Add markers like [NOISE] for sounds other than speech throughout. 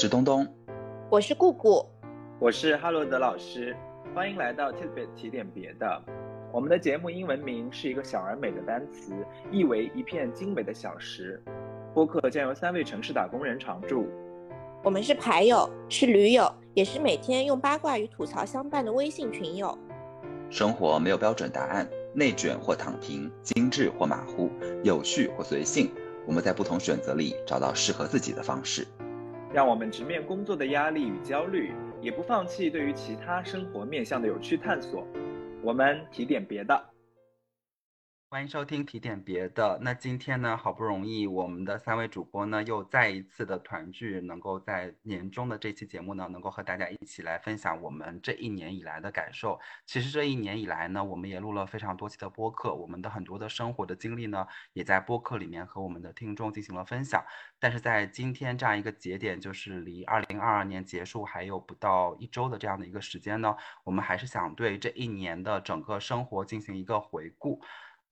我是东东，我是顾顾，我是哈罗德老师，欢迎来到 Tidbit 提点别的。我们的节目英文名是一个小而美的单词，意为一片精美的小石。播客将由三位城市打工人常驻。我们是牌友，是驴友，也是每天用八卦与吐槽相伴的微信群友。生活没有标准答案，内卷或躺平，精致或马虎，有序或随性。我们在不同选择里找到适合自己的方式。让我们直面工作的压力与焦虑，也不放弃对于其他生活面向的有趣探索。我们提点别的。欢迎收听提点别的。那今天呢，好不容易我们的三位主播呢又再一次的团聚，能够在年终的这期节目呢，能够和大家一起来分享我们这一年以来的感受。其实这一年以来呢，我们也录了非常多期的播客，我们的很多的生活的经历呢，也在播客里面和我们的听众进行了分享。但是在今天这样一个节点，就是离二零二二年结束还有不到一周的这样的一个时间呢，我们还是想对这一年的整个生活进行一个回顾。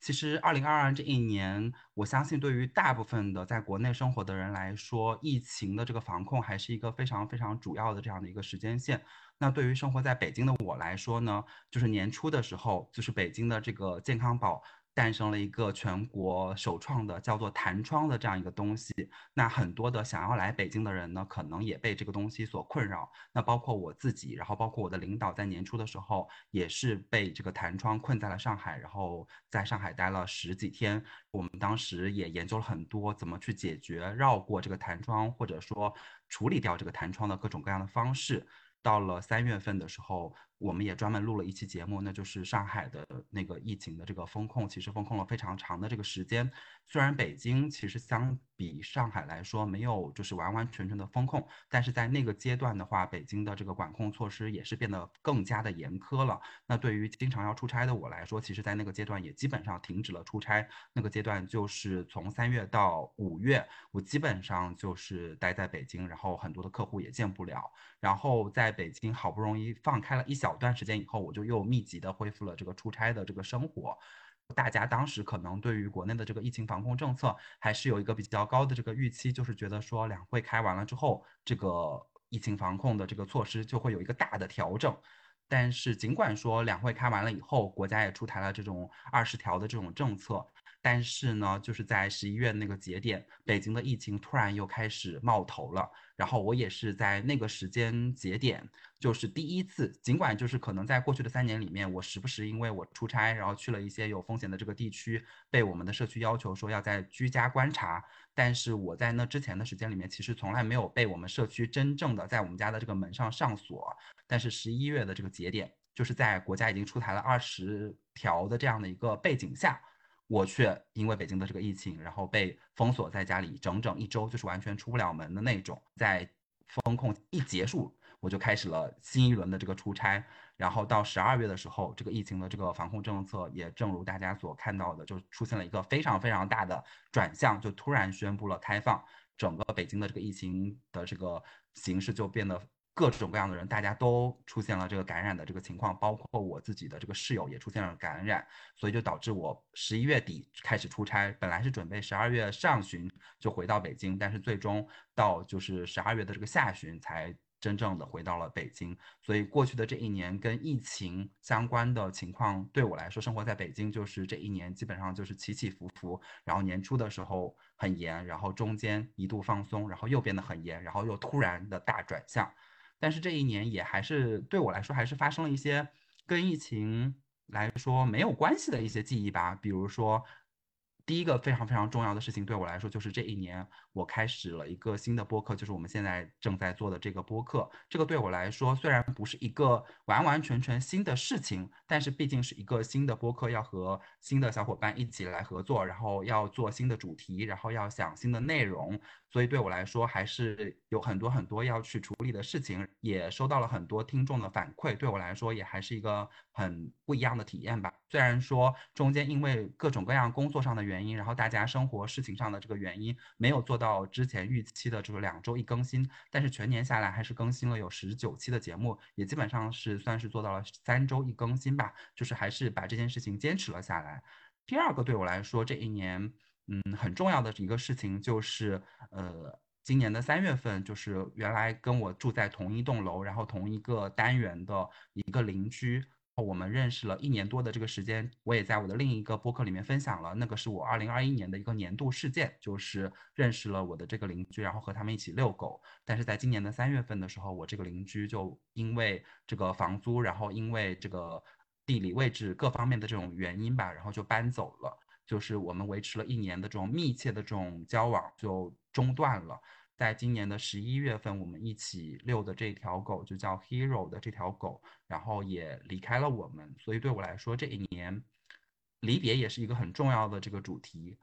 其实，二零二二这一年，我相信对于大部分的在国内生活的人来说，疫情的这个防控还是一个非常非常主要的这样的一个时间线。那对于生活在北京的我来说呢，就是年初的时候，就是北京的这个健康宝。诞生了一个全国首创的叫做弹窗的这样一个东西，那很多的想要来北京的人呢，可能也被这个东西所困扰。那包括我自己，然后包括我的领导，在年初的时候也是被这个弹窗困在了上海，然后在上海待了十几天。我们当时也研究了很多怎么去解决绕过这个弹窗，或者说处理掉这个弹窗的各种各样的方式。到了三月份的时候。我们也专门录了一期节目，那就是上海的那个疫情的这个风控，其实风控了非常长的这个时间。虽然北京其实相比上海来说没有就是完完全全的风控，但是在那个阶段的话，北京的这个管控措施也是变得更加的严苛了。那对于经常要出差的我来说，其实在那个阶段也基本上停止了出差。那个阶段就是从三月到五月，我基本上就是待在北京，然后很多的客户也见不了。然后在北京好不容易放开了一小。小段时间以后，我就又密集的恢复了这个出差的这个生活。大家当时可能对于国内的这个疫情防控政策还是有一个比较高的这个预期，就是觉得说两会开完了之后，这个疫情防控的这个措施就会有一个大的调整。但是尽管说两会开完了以后，国家也出台了这种二十条的这种政策。但是呢，就是在十一月那个节点，北京的疫情突然又开始冒头了。然后我也是在那个时间节点，就是第一次，尽管就是可能在过去的三年里面，我时不时因为我出差，然后去了一些有风险的这个地区，被我们的社区要求说要在居家观察。但是我在那之前的时间里面，其实从来没有被我们社区真正的在我们家的这个门上上锁。但是十一月的这个节点，就是在国家已经出台了二十条的这样的一个背景下。我却因为北京的这个疫情，然后被封锁在家里整整一周，就是完全出不了门的那种。在封控一结束，我就开始了新一轮的这个出差。然后到十二月的时候，这个疫情的这个防控政策也正如大家所看到的，就出现了一个非常非常大的转向，就突然宣布了开放，整个北京的这个疫情的这个形势就变得。各种各样的人，大家都出现了这个感染的这个情况，包括我自己的这个室友也出现了感染，所以就导致我十一月底开始出差，本来是准备十二月上旬就回到北京，但是最终到就是十二月的这个下旬才真正的回到了北京。所以过去的这一年跟疫情相关的情况，对我来说，生活在北京就是这一年基本上就是起起伏伏，然后年初的时候很严，然后中间一度放松，然后又变得很严，然后又突然的大转向。但是这一年也还是对我来说，还是发生了一些跟疫情来说没有关系的一些记忆吧，比如说。第一个非常非常重要的事情对我来说，就是这一年我开始了一个新的播客，就是我们现在正在做的这个播客。这个对我来说虽然不是一个完完全全新的事情，但是毕竟是一个新的播客，要和新的小伙伴一起来合作，然后要做新的主题，然后要想新的内容，所以对我来说还是有很多很多要去处理的事情，也收到了很多听众的反馈，对我来说也还是一个很不一样的体验吧。虽然说中间因为各种各样工作上的原因，然后大家生活事情上的这个原因，没有做到之前预期的，就是两周一更新，但是全年下来还是更新了有十九期的节目，也基本上是算是做到了三周一更新吧，就是还是把这件事情坚持了下来。第二个对我来说这一年，嗯，很重要的一个事情就是，呃。今年的三月份，就是原来跟我住在同一栋楼，然后同一个单元的一个邻居。我们认识了一年多的这个时间，我也在我的另一个播客里面分享了，那个是我二零二一年的一个年度事件，就是认识了我的这个邻居，然后和他们一起遛狗。但是在今年的三月份的时候，我这个邻居就因为这个房租，然后因为这个地理位置各方面的这种原因吧，然后就搬走了，就是我们维持了一年的这种密切的这种交往就中断了。在今年的十一月份，我们一起遛的这条狗就叫 Hero 的这条狗，然后也离开了我们。所以对我来说，这一年离别也是一个很重要的这个主题。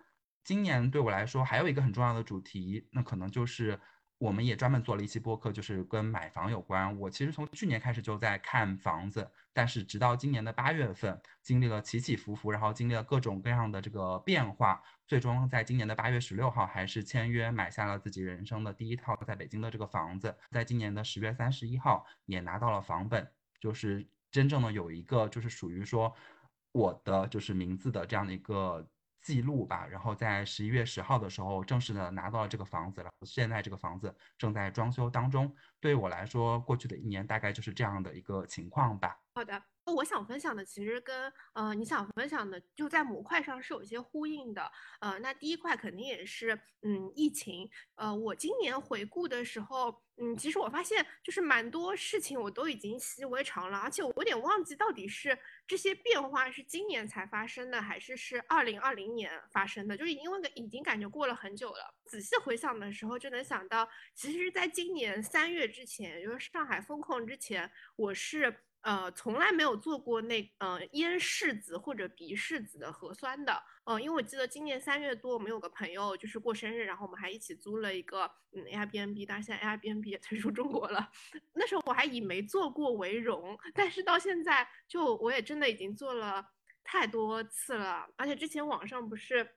今年对我来说还有一个很重要的主题，那可能就是。我们也专门做了一期播客，就是跟买房有关。我其实从去年开始就在看房子，但是直到今年的八月份，经历了起起伏伏，然后经历了各种各样的这个变化，最终在今年的八月十六号，还是签约买下了自己人生的第一套在北京的这个房子。在今年的十月三十一号，也拿到了房本，就是真正的有一个就是属于说我的就是名字的这样的一个。记录吧，然后在十一月十号的时候正式的拿到了这个房子然后。现在这个房子正在装修当中。对我来说，过去的一年大概就是这样的一个情况吧。好的。我想分享的其实跟呃你想分享的就在模块上是有一些呼应的，呃，那第一块肯定也是嗯疫情，呃，我今年回顾的时候，嗯，其实我发现就是蛮多事情我都已经习以为常了，而且我有点忘记到底是这些变化是今年才发生的，还是是二零二零年发生的，就是因为已经感觉过了很久了，仔细回想的时候就能想到，其实在今年三月之前，就是上海封控之前，我是。呃，从来没有做过那呃咽拭子或者鼻拭子的核酸的，呃，因为我记得今年三月多，我们有个朋友就是过生日，然后我们还一起租了一个嗯 Airbnb，但是现在 Airbnb 也退出中国了。[LAUGHS] 那时候我还以没做过为荣，但是到现在就我也真的已经做了太多次了，而且之前网上不是。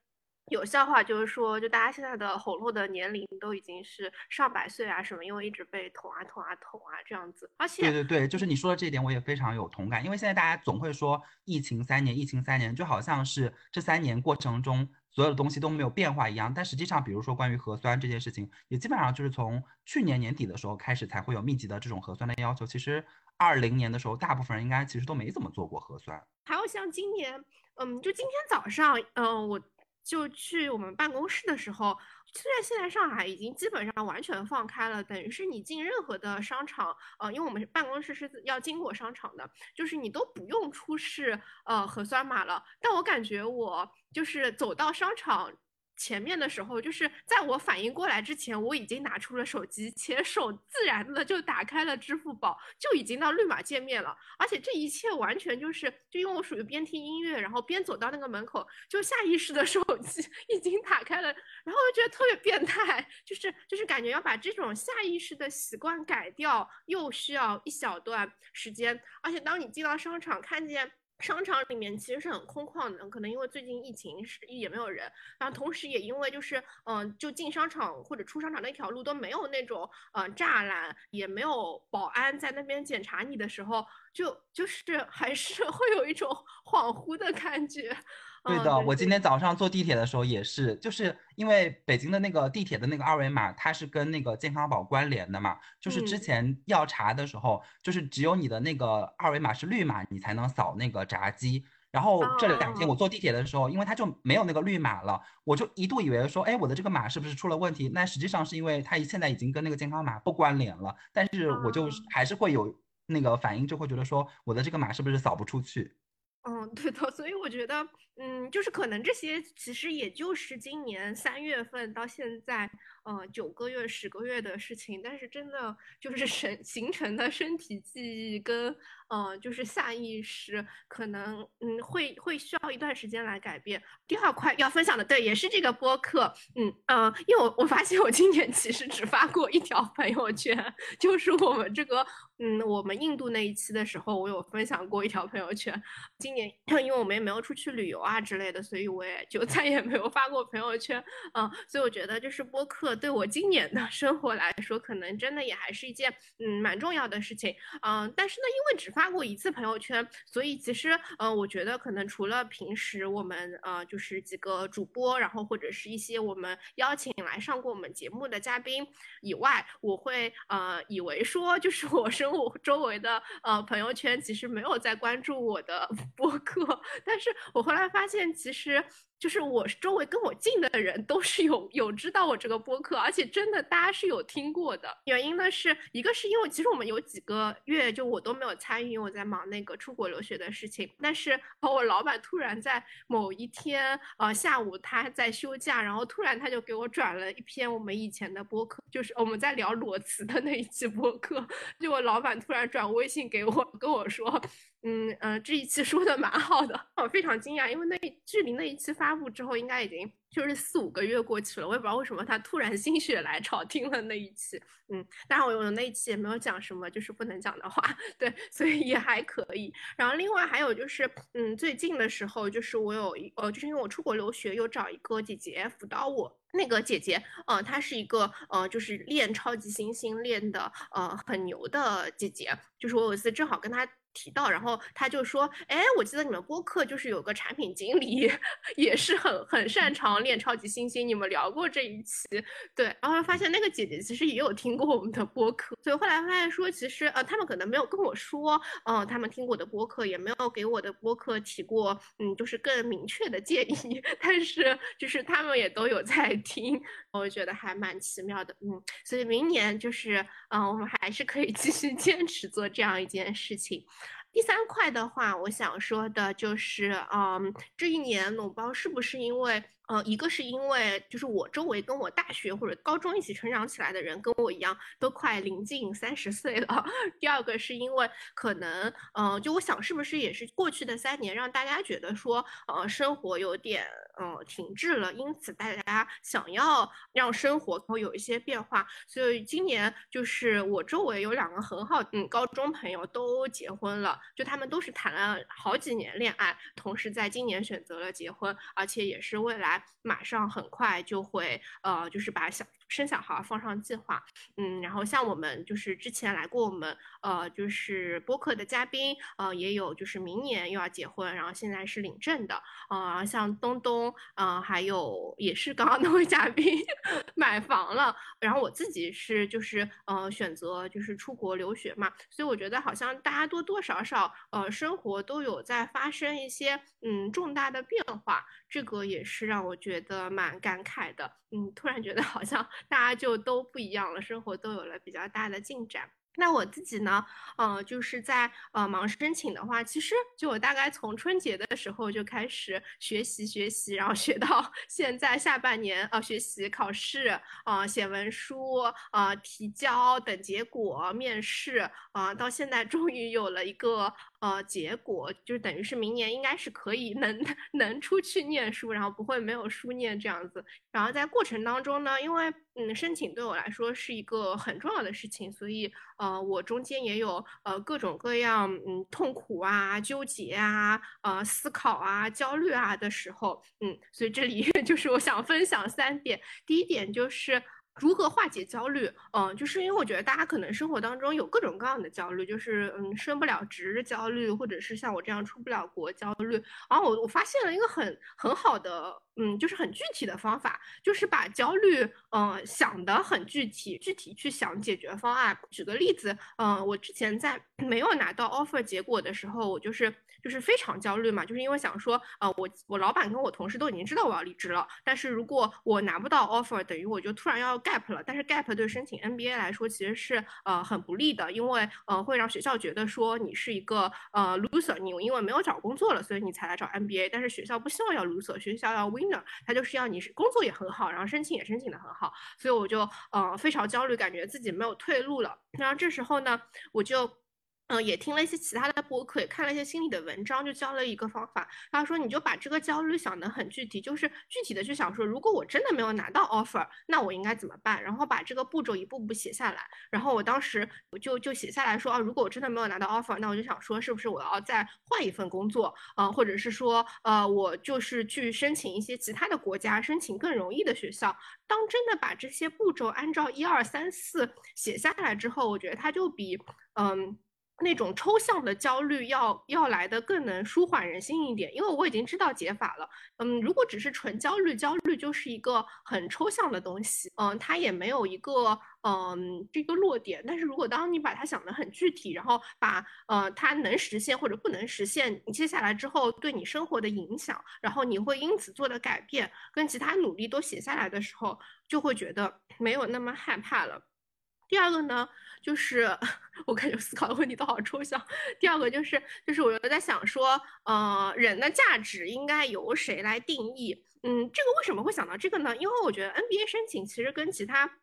有笑话就是说，就大家现在的喉咙的年龄都已经是上百岁啊什么，因为一直被捅啊捅啊捅啊这样子。而且对对对，就是你说的这一点，我也非常有同感。因为现在大家总会说疫情三年，疫情三年，就好像是这三年过程中所有的东西都没有变化一样。但实际上，比如说关于核酸这件事情，也基本上就是从去年年底的时候开始才会有密集的这种核酸的要求。其实二零年的时候，大部分人应该其实都没怎么做过核酸。还有像今年，嗯，就今天早上，嗯，我。就去我们办公室的时候，虽然现在上海已经基本上完全放开了，等于是你进任何的商场，呃，因为我们办公室是要经过商场的，就是你都不用出示呃核酸码了。但我感觉我就是走到商场。前面的时候，就是在我反应过来之前，我已经拿出了手机，且手自然的就打开了支付宝，就已经到绿码界面了。而且这一切完全就是，就因为我属于边听音乐，然后边走到那个门口，就下意识的手机已经打开了，然后我觉得特别变态，就是就是感觉要把这种下意识的习惯改掉，又需要一小段时间。而且当你进到商场，看见。商场里面其实是很空旷的，可能因为最近疫情是也没有人，然后同时也因为就是嗯，就进商场或者出商场那条路都没有那种呃栅栏，也没有保安在那边检查你的时候，就就是还是 [LAUGHS] 会有一种 [LAUGHS] 恍惚的感觉。对的，我今天早上坐地铁的时候也是，就是因为北京的那个地铁的那个二维码，它是跟那个健康宝关联的嘛，就是之前要查的时候，就是只有你的那个二维码是绿码，你才能扫那个闸机。然后这两天我坐地铁的时候，因为它就没有那个绿码了，我就一度以为说，哎，我的这个码是不是出了问题？那实际上是因为它现在已经跟那个健康码不关联了，但是我就还是会有那个反应，就会觉得说，我的这个码是不是扫不出去？嗯，对的，所以我觉得，嗯，就是可能这些其实也就是今年三月份到现在，呃，九个月、十个月的事情，但是真的就是身 [LAUGHS] 形成的身体记忆跟。嗯，就是下意识可能嗯会会需要一段时间来改变。第二块要分享的，对，也是这个播客，嗯嗯，因为我我发现我今年其实只发过一条朋友圈，[LAUGHS] 就是我们这个嗯我们印度那一期的时候，我有分享过一条朋友圈。今年 [COUGHS] 因为我们也没有出去旅游啊啊之类的，所以我也就 [LAUGHS] 再也没有发过朋友圈。嗯，所以我觉得就是播客对我今年的生活来说，可能真的也还是一件嗯蛮重要的事情。嗯，但是呢，因为只发过一次朋友圈，所以其实呃，我觉得可能除了平时我们呃就是几个主播，然后或者是一些我们邀请来上过我们节目的嘉宾以外，我会呃以为说就是 [LAUGHS] 我生活周围的呃朋友圈其实没有在关注我的 [LAUGHS] 播客，但是我后来发发现其实。就是我周围跟我近的人都是有有知道我这个播客，而且真的大家是有听过的。原因呢是一个是因为其实我们有几个月就我都没有参与，我在忙那个出国留学的事情。但是我老板突然在某一天呃下午他在休假，然后突然他就给我转了一篇我们以前的播客，就是我们在聊裸辞的那一期播客。就我老板突然转微信给我跟我说。嗯嗯，这一期说的蛮好的，我非常惊讶，因为那距离那一期发发布之后，应该已经就是四五个月过去了，我也不知道为什么他突然心血来潮听了那一期。嗯，当然我我那一期也没有讲什么就是不能讲的话，[LAUGHS] 对，所以也还可以。然后另外还有就是，嗯，最近的时候就是我有一呃，就是因为我出国留学，又找一个姐姐辅导我。那个姐姐，呃，她是一个呃，就是练超级星星练的呃很牛的姐姐，就是我有一次正好跟她。提到，然后他就说：“哎，我记得你们播客就是有个产品经理，[LAUGHS] 也是很很擅长练超级星星，你们聊过这一期，对。然后发现那个姐姐其实也有听过我们的播客，所以后来发现说，其实呃，他们可能没有跟我说，嗯，他们听过的播客，也没有给我的播客提过，嗯，就是更明确的建议，[LAUGHS] 但是就是他们也都有在听，我觉得还蛮奇妙的，嗯。所以明年就是，嗯，我们还是可以继续 [LAUGHS] 坚持做这样一件事情。”第三块的话，我想说的就是，嗯，这一年脓包是不是因为？呃，一个是因为就是我周围跟我大学或者高中一起成长起来的人跟我一样都快临近三十岁了。[LAUGHS] 第二个是因为可能，嗯，就我想是不是也是过去的三年让大家觉得说，呃，生活有点嗯停滞了，因此大家想要让生活会有一些变化。所以今年就是我周围有两个很好嗯高中朋友都结婚了，就他们都是谈了好几年恋爱，同时在今年选择了结婚，而且也是未来。马上很快就会，呃，就是把小。生小孩放上计划，嗯，然后像我们就是之前来过我们呃就是播客的嘉宾，呃也有就是明年又要结婚，然后现在是领证的，呃像东东，呃还有也是刚刚那位嘉宾 [LAUGHS] 买房了，然后我自己是就是呃选择就是出国留学嘛，所以我觉得好像大家多多少少呃生活都有在发生一些嗯重大的变化，这个也是让我觉得蛮感慨的，嗯，突然觉得好像。大家就都不一样了，生活都有了比较大的进展。那我自己呢，呃，就是在呃忙申请的话，其实就我大概从春节的时候就开始学习学习，然后学到 [LAUGHS] 现在下半年，呃，学习考试，啊，写文书，啊，提交等结果，面试，啊，到现在终于有了一个。呃，结果就是等于是明年应该是可以能 [LAUGHS] 能出去念书，然后不会没有书念这样子。然后在过程当中呢，因为嗯申请对我来说是一个很重要的事情，所以呃我中间也有呃各种各样嗯痛苦啊、纠结啊、呃思考啊、焦虑啊的时候，嗯，所以这里 [LAUGHS] 就是我想分享三点。第一点就是。如何化解焦虑？嗯，就是因为我觉得大家可能生活当中有各种各样的焦虑，就是嗯升不了职焦虑，或者是像我这样出不了国焦虑。然后我我发现了一个很很好的。嗯，就是很具体的方法，就是把焦虑，嗯，想得很具体，具体去想解决方案。举个例子，嗯，我之前在没有拿到 offer 结果的时候，我就是就是非常焦虑嘛，就是因为想说，呃，我我老板跟我同事都已经知道我要离职了，但是如果我拿不到 offer，等于我就突然要 gap 了。但是 gap 对申请 MBA 来说其实是呃很不利的，因为呃会让学校觉得说你是一个呃 loser，你因为没有找工作了，所以你才来找 MBA，但是学校不希望要 loser，学校要 winner，。他就是要你是工作也很好，然后申请也申请的很好，所以我就呃非常焦虑，感觉自己没有退路了。然后这时候呢，我就。嗯，也听了一些其他的播客，也看了一些心理的文章，就教了一个方法。他说，你就把这个焦虑想得很具体，就是具体的去想说，如果我真的没有拿到 offer，那我应该怎么办？然后把这个步骤一步步写下来。然后我当时我就就写下来说，啊，如果我真的没有拿到 offer，那我就想说，是不是我要再换一份工作？呃，或者是说，呃，我就是去申请一些其他的国家，申请更容易的学校。当真的把这些步骤按照一二三四写下来之后，我觉得它就比嗯。那种抽象的焦虑要要来的更能舒缓人心一点，因为我已经知道解法了。嗯，如果只是纯焦虑，焦虑就是一个很抽象的东西，嗯，它也没有一个嗯这个落点。但是如果当你把它想得很具体，然后把呃它能实现或者不能实现，你接下来之后对你生活的影响，然后你会因此做的改变跟其他努力都写下来的时候，就会觉得没有那么害怕了。第二个呢？就是 [LAUGHS] 我感觉思考的问题都好抽象。第二个就是，就是我又在想说，呃，人的价值应该由谁来定义？嗯，这个为什么会想到这个呢？因为我觉得 NBA 申请其实跟其他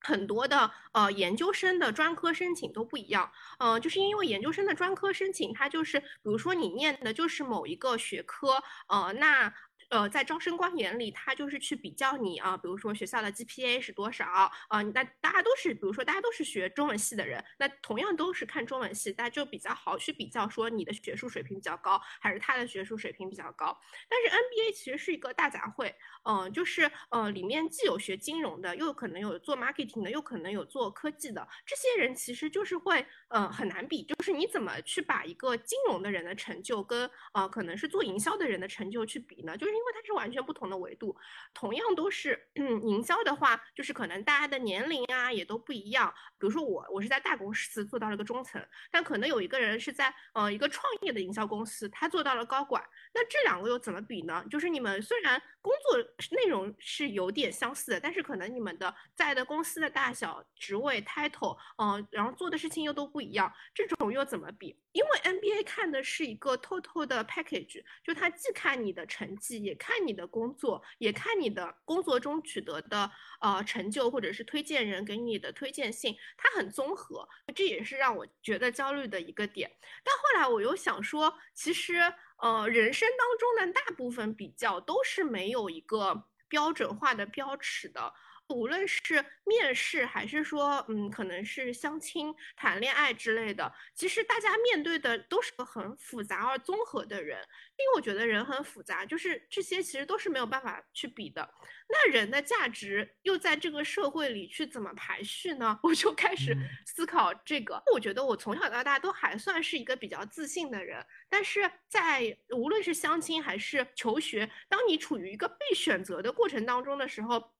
很多的呃研究生的专科申请都不一样。呃，就是因为研究生的专科申请，它就是比如说你念的就是某一个学科，呃，那。呃，在招生官眼里，他就是去比较你啊，比如说学校的 GPA 是多少啊？那大家都是，比如说大家都是学中文系的人，那同样都是看中文系，大家就比较好去比较说你的学术水平比较高，还是他的学术水平比较高。但是 NBA 其实是一个大杂烩，嗯，就是呃里面既有学金融的，又可能有做 marketing 的，又可能有做科技的，这些人其实就是会呃很难比，就是你怎么去把一个金融的人的成就跟呃可能是做营销的人的成就去比呢？就是。因为它是完全不同的维度，同样都是嗯营销的话，就是可能大家的年龄啊也都不一样。比如说我，我是在大公司做到了个中层，但可能有一个人是在呃一个创业的营销公司，他做到了高管。那这两个又怎么比呢？就是你们虽然工作内容是有点相似的，但是可能你们的在的公司的大小、职位、title，嗯，然后做的事情又都不一样，这种又怎么比？因为 NBA 看的是一个 total 的 package，就它既看你的成绩，也看你的工作，也看你的工作中取得的呃成就，或者是推荐人给你的推荐信，它很综合，这也是让我觉得焦虑的一个点。但后来我又想说，其实呃人生当中的大部分比较都是没有一个标准化的标尺的。无论是面试还是说，嗯，可能是相亲、谈恋爱之类的，其实大家面对的都是个很复杂而综合的人。因为我觉得人很复杂，就是这些其实都是没有办法去比的。那人的价值又在这个社会里去怎么排序呢？[LAUGHS] 我就开始思考这个。我觉得我从小到大都还算是一个比较自信的人，但是在无论是相亲还是求学，当你处于一个被选择的过程当中的时候。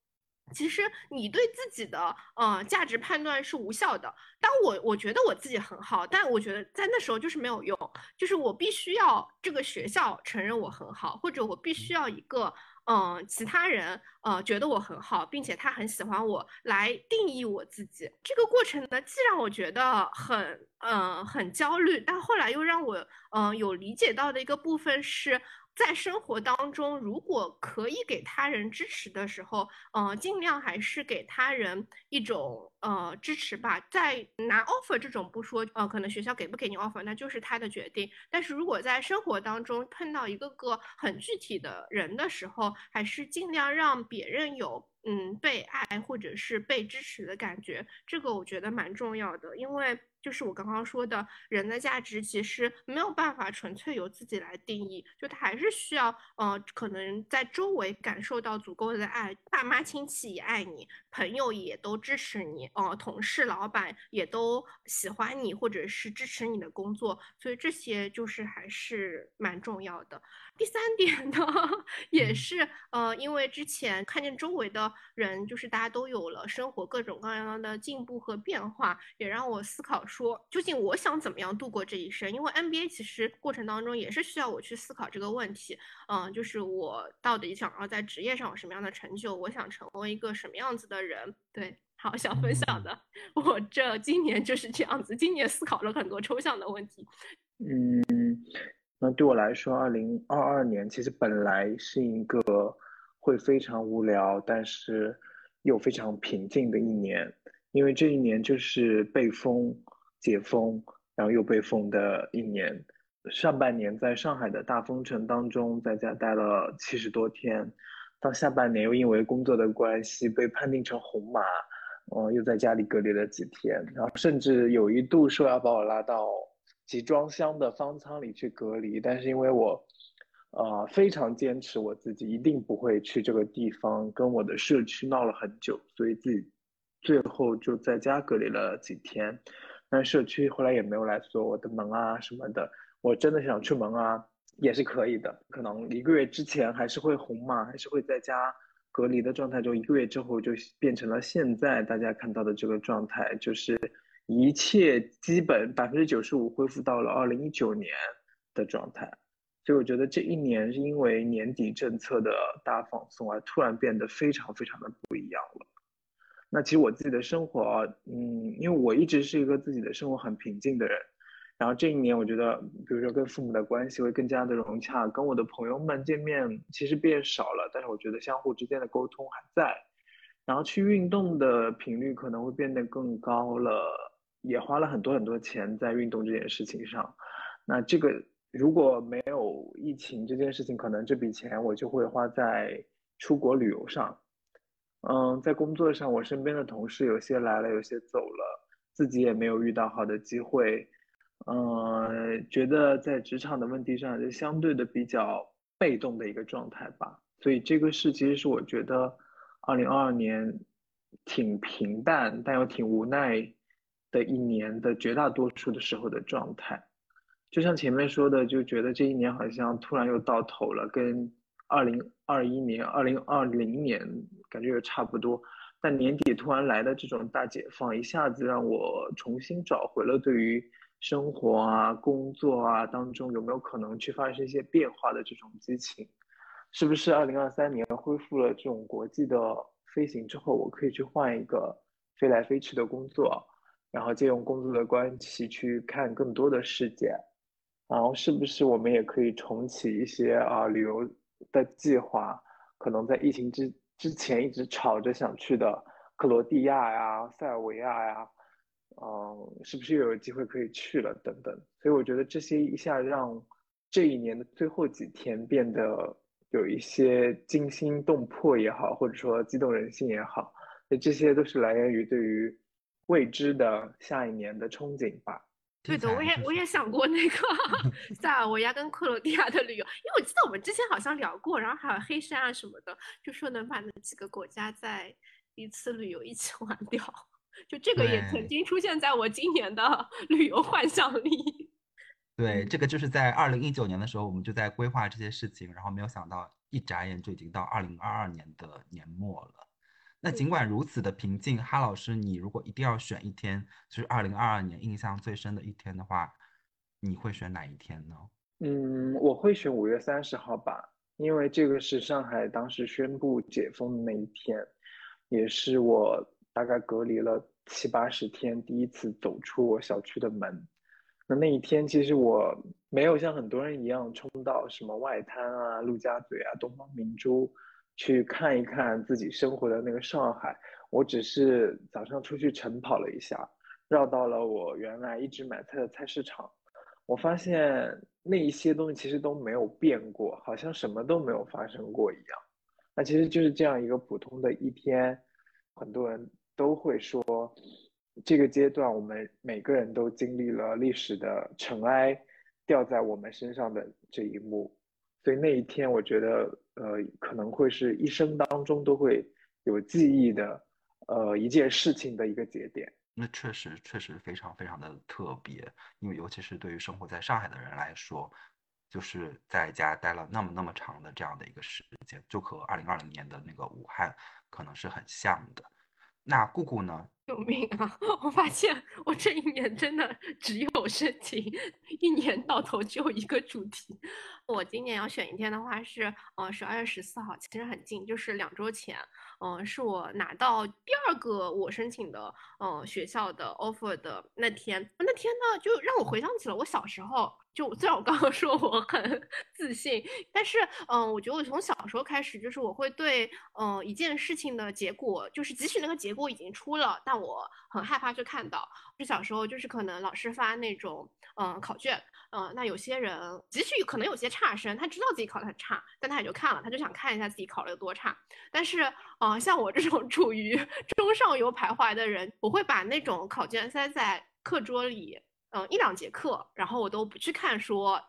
其实你对自己的呃价值判断是无效的。当我我觉得我自己很好，但我觉得在那时候就是没有用，就是我必须要这个学校承认我很好，或者我必须要一个嗯其他人呃觉得我很好，并且他很喜欢我来定义我自己。这个过程呢，既让我觉得很嗯很焦虑，但后来又让我嗯有理解到的一个部分是。在生活当中，如果可以给他人支持的时候，呃，尽量还是给他人一种呃支持吧。在拿 offer 这种不说，呃，可能学校给不给你 offer，那就是他的决定。但是如果在生活当中碰到一个个很具体的人的时候，还是尽量让别人有嗯被爱或者是被支持的感觉，这个我觉得蛮重要的，因为。就是我刚刚说的，人的价值其实没有办法纯粹由自己来定义，就他还是需要，呃，可能在周围感受到足够的爱，爸妈亲戚也爱你，朋友也都支持你，呃，同事老板也都喜欢你，或者是支持你的工作，所以这些就是还是蛮重要的。第三点呢，也是，呃，因为之前看见周围的人，就是大家都有了生活各种各样的进步和变化，也让我思考。说究竟我想怎么样度过这一生？因为 NBA 其实过程当中也是需要我去思考这个问题。嗯，就是我到底想要在职业上有什么样的成就？我想成为一个什么样子的人？对，好想分享的。[LAUGHS] 我这今年就是这样子，今年思考了很多抽象的问题。嗯，那对我来说，二零二二年其实本来是一个会非常无聊，但是又非常平静的一年，因为这一年就是被封。解封，然后又被封的一年，上半年在上海的大封城当中，在家待了七十多天，到下半年又因为工作的关系被判定成红码，嗯，又在家里隔离了几天，然后甚至有一度说要把我拉到集装箱的方舱里去隔离，但是因为我，呃，非常坚持我自己一定不会去这个地方，跟我的社区闹了很久，所以自己最后就在家隔离了几天。但社区后来也没有来锁我的门啊什么的。我真的想出门啊，也是可以的。可能一个月之前还是会红嘛，还是会在家隔离的状态中，一个月之后就变成了现在大家看到的这个状态，就是一切基本百分之九十五恢复到了二零一九年的状态。所以我觉得这一年是因为年底政策的大放松而突然变得非常非常的不一样了。那其实我自己的生活，嗯，因为我一直是一个自己的生活很平静的人，然后这一年我觉得，比如说跟父母的关系会更加的融洽，跟我的朋友们见面其实变少了，但是我觉得相互之间的沟通还在，然后去运动的频率可能会变得更高了，也花了很多很多钱在运动这件事情上，那这个。如果没有疫情这件事情，可能这笔钱我就会花在出国旅游上。嗯，在工作上，我身边的同事有些来了，有些走了，自己也没有遇到好的机会。嗯，觉得在职场的问题上就相对的比较被动的一个状态吧。所以这个是其实是我觉得，二零二二年挺平淡但又挺无奈的一年的绝大多数的时候的状态。就像前面说的，就觉得这一年好像突然又到头了，跟二零二一年、二零二零年感觉也差不多。但年底突然来的这种大解放，一下子让我重新找回了对于生活啊、工作啊当中有没有可能去发生一些变化的这种激情。是不是二零二三年恢复了这种国际的飞行之后，我可以去换一个飞来飞去的工作，然后借用工作的关系去看更多的世界？然后是不是我们也可以重启一些啊旅游的计划？可能在疫情之之前一直吵着想去的克罗地亚呀、塞尔维亚呀，嗯，是不是又有机会可以去了？等等。所以我觉得这些一下让这一年的最后几天变得有一些惊心动魄也好，或者说激动人心也好，那这些都是来源于对于未知的下一年的憧憬吧。对的，我也我也想过那个塞尔维亚跟克罗地亚的旅游，因为我记得我们之前好像聊过，然后还有黑山啊什么的，就说能把那几个国家在一次旅游一起玩掉，就这个也曾经出现在我今年的 [LAUGHS] 旅游幻想里。[LAUGHS] 对，这个就是在二零一九年的时候，我们就在规划这些事情，然后没有想到一眨眼就已经到二零二二年的年末了。那尽管如此的平静，哈老师，你如果一定要选一天，就是二零二二年印象最深的一天的话，你会选哪一天呢？嗯，我会选五月三十号吧，因为这个是上海当时宣布解封的那一天，也是我大概隔离了七八十天第一次走出我小区的门。那那一天，其实我没有像很多人一样冲到什么外滩啊、陆家嘴啊、东方明珠。去看一看自己生活的那个上海，我只是早上出去晨跑了一下，绕到了我原来一直买菜的菜市场，我发现那一些东西其实都没有变过，好像什么都没有发生过一样。那其实就是这样一个普通的一天，很多人都会说，这个阶段我们每个人都经历了历史的尘埃掉在我们身上的这一幕，所以那一天我觉得。呃，可能会是一生当中都会有记忆的，呃，一件事情的一个节点。那确实，确实非常非常的特别，因为尤其是对于生活在上海的人来说，就是在家待了那么那么长的这样的一个时间，就和二零二零年的那个武汉可能是很像的。那姑姑呢？救命啊！我发现我这一年真的只有申请，一年到头只有一个主题。我今年要选一天的话是，呃，十二月十四号，其实很近，就是两周前。嗯，是我拿到第二个我申请的，嗯，学校的 offer 的那天。那天呢，就让我回想起了我小时候。就虽然我刚刚 [LAUGHS] 说我很自信，但是，嗯，我觉得我从小时候开始，就是我会对，嗯，一件事情的结果，就是即使那个结果已经出了，但我很害怕去看到。就小时候，就是可能老师发那种，嗯，考卷，嗯，那有些人即使可能有些差生，他知道自己考得很差，但他也就看了，他就想看一下自己考了有多差。但是，嗯，像我这种 [LAUGHS] 处于中上游徘徊的人，我会把那种考卷塞在课桌里。嗯，一两节课，然后我都不去看，说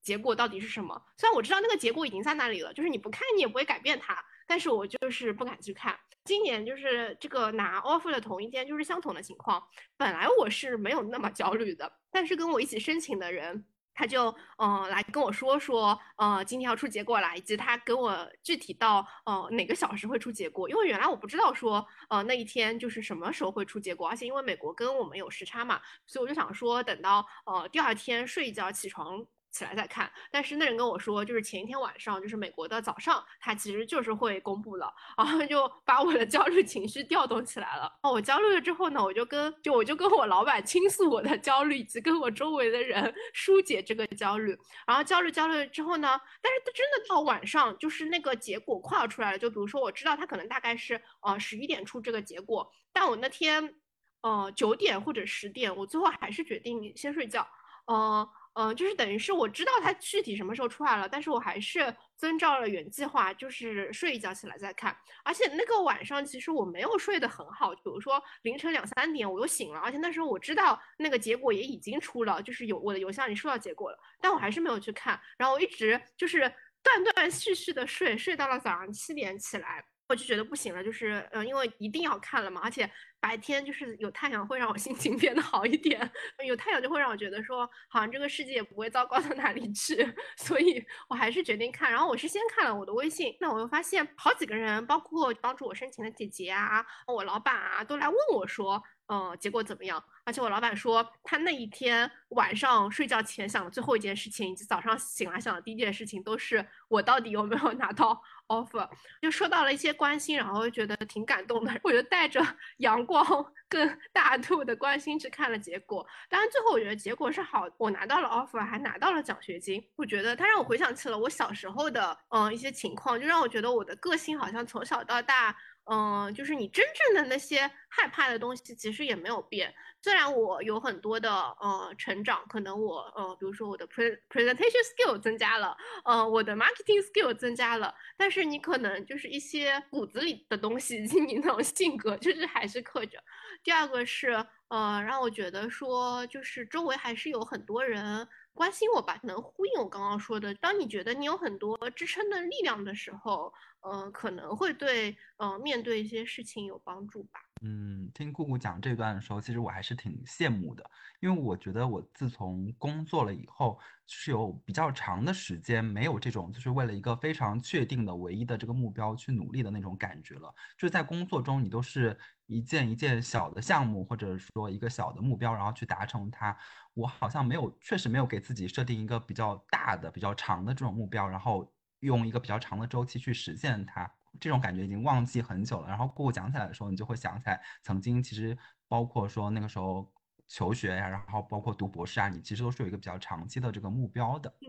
结果到底是什么。虽然我知道那个结果已经在那里了，就是你不看你也不会改变它。但是我就是不敢去看。今年就是这个拿 offer 的同一天，就是相同的情况。本来我是没有那么焦虑的，但是跟我一起申请的人。他就嗯来跟我说说，呃，今天要出结果了，以及他给我具体到呃哪个小时会出结果，因为原来我不知道说呃那一天就是什么时候会出结果，而且因为美国跟我们有时差嘛，所以我就想说等到呃第二天睡一觉起床。起来再看，但是那人跟我说，就是前一天晚上，就是美国的早上，他其实就是会公布了，然后就把我的焦虑情绪调动起来了。哦，我焦虑了之后呢，我就跟就我就跟我老板倾诉我的焦虑，以及跟我周围的人 [LAUGHS] 疏解这个焦虑。然后焦虑焦虑之后呢，但是他真的到晚上，就是那个结果快要出来了。就比如说，我知道他可能大概是呃十一点出这个结果，但我那天呃九点或者十点，我最后还是决定先睡觉。呃。嗯，就是等于是我知道它具体什么时候出来了，但是我还是遵照了原计划，就是睡一觉起来再看。而且那个晚上其实我没有睡得很好，比如说凌晨两三点我又醒了，而且那时候我知道那个结果也已经出了，就是有我的邮箱里收到结果了，但我还是没有去看。然后我一直就是断断续续的睡，睡到了早上七点起来。我就觉得不行了，就是嗯，因为一定要看了嘛，而且白天就是有太阳会让我心情 [LAUGHS] 变得好一点，有太阳就会让我觉得说好像这个世界也不会糟糕到哪里去，[LAUGHS] 所以我还是决定看。然后我是先看了我的微信，那我又发现好几个人，包括帮助我申请的姐姐啊，我老板啊，都来问我说。嗯，结果怎么样？而且我老板说，他那一天晚上睡觉前想的最后一件事情，以及早上醒来想的第一件事情，都是我到底有没有拿到 offer。就收到了一些关心，然后觉得挺感动的。[LAUGHS] 我就带着 [LAUGHS] 阳光、跟大度的关心去看了结果。当然，最后我觉得结果是好，我拿到了 offer，还拿到了奖学金。我觉得它让我回想起了我小时候的嗯一些情况，就让我觉得我的个性好像从小到大。嗯，就是你真正的那些害怕的东西，其实也没有变。虽然我有很多的呃成长，可能我呃，比如说我的 presentation skill 增加了，呃，我的 marketing skill 增加了，但是你可能就是一些骨子里的东西，以 [LAUGHS] 及你那种性格就是还是刻着。第二个是呃，让我觉得说，就是周围还是有很多人。关心我吧，能呼应我刚刚说的。当你觉得你有很多支撑的力量的时候，呃，可能会对呃面对一些事情有帮助吧。嗯，听姑姑讲这段的时候，其实我还是挺羡慕的，因为我觉得我自从工作了以后，是有比较长的时间没有这种就是为了一个非常确定的唯一的这个目标去努力的那种感觉了。就是在工作中，你都是一件一件小的项目，或者说一个小的目标，然后去达成它。我好像没有，确实没有给自己设定一个比较大的、比较长的这种目标，然后用一个比较长的周期去实现它。这种感觉已经忘记很久了。然后姑姑讲起来的时候，你就会想起来，曾经其实包括说那个时候求学呀，然后包括读博士啊，你其实都是有一个比较长期的这个目标的。嗯，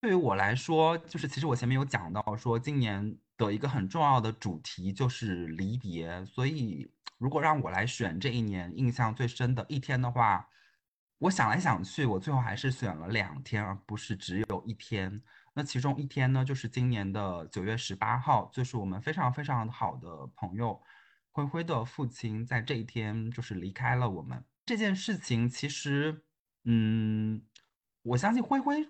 对于我来说，就是其实我前面有讲到说，今年的一个很重要的主题就是离别。所以如果让我来选这一年印象最深的一天的话，我想来想去，我最后还是选了两天，而不是只有一天。那其中一天呢，就是今年的九月十八号，就是我们非常非常好的朋友灰灰的父亲在这一天就是离开了我们。这件事情其实，嗯，我相信灰灰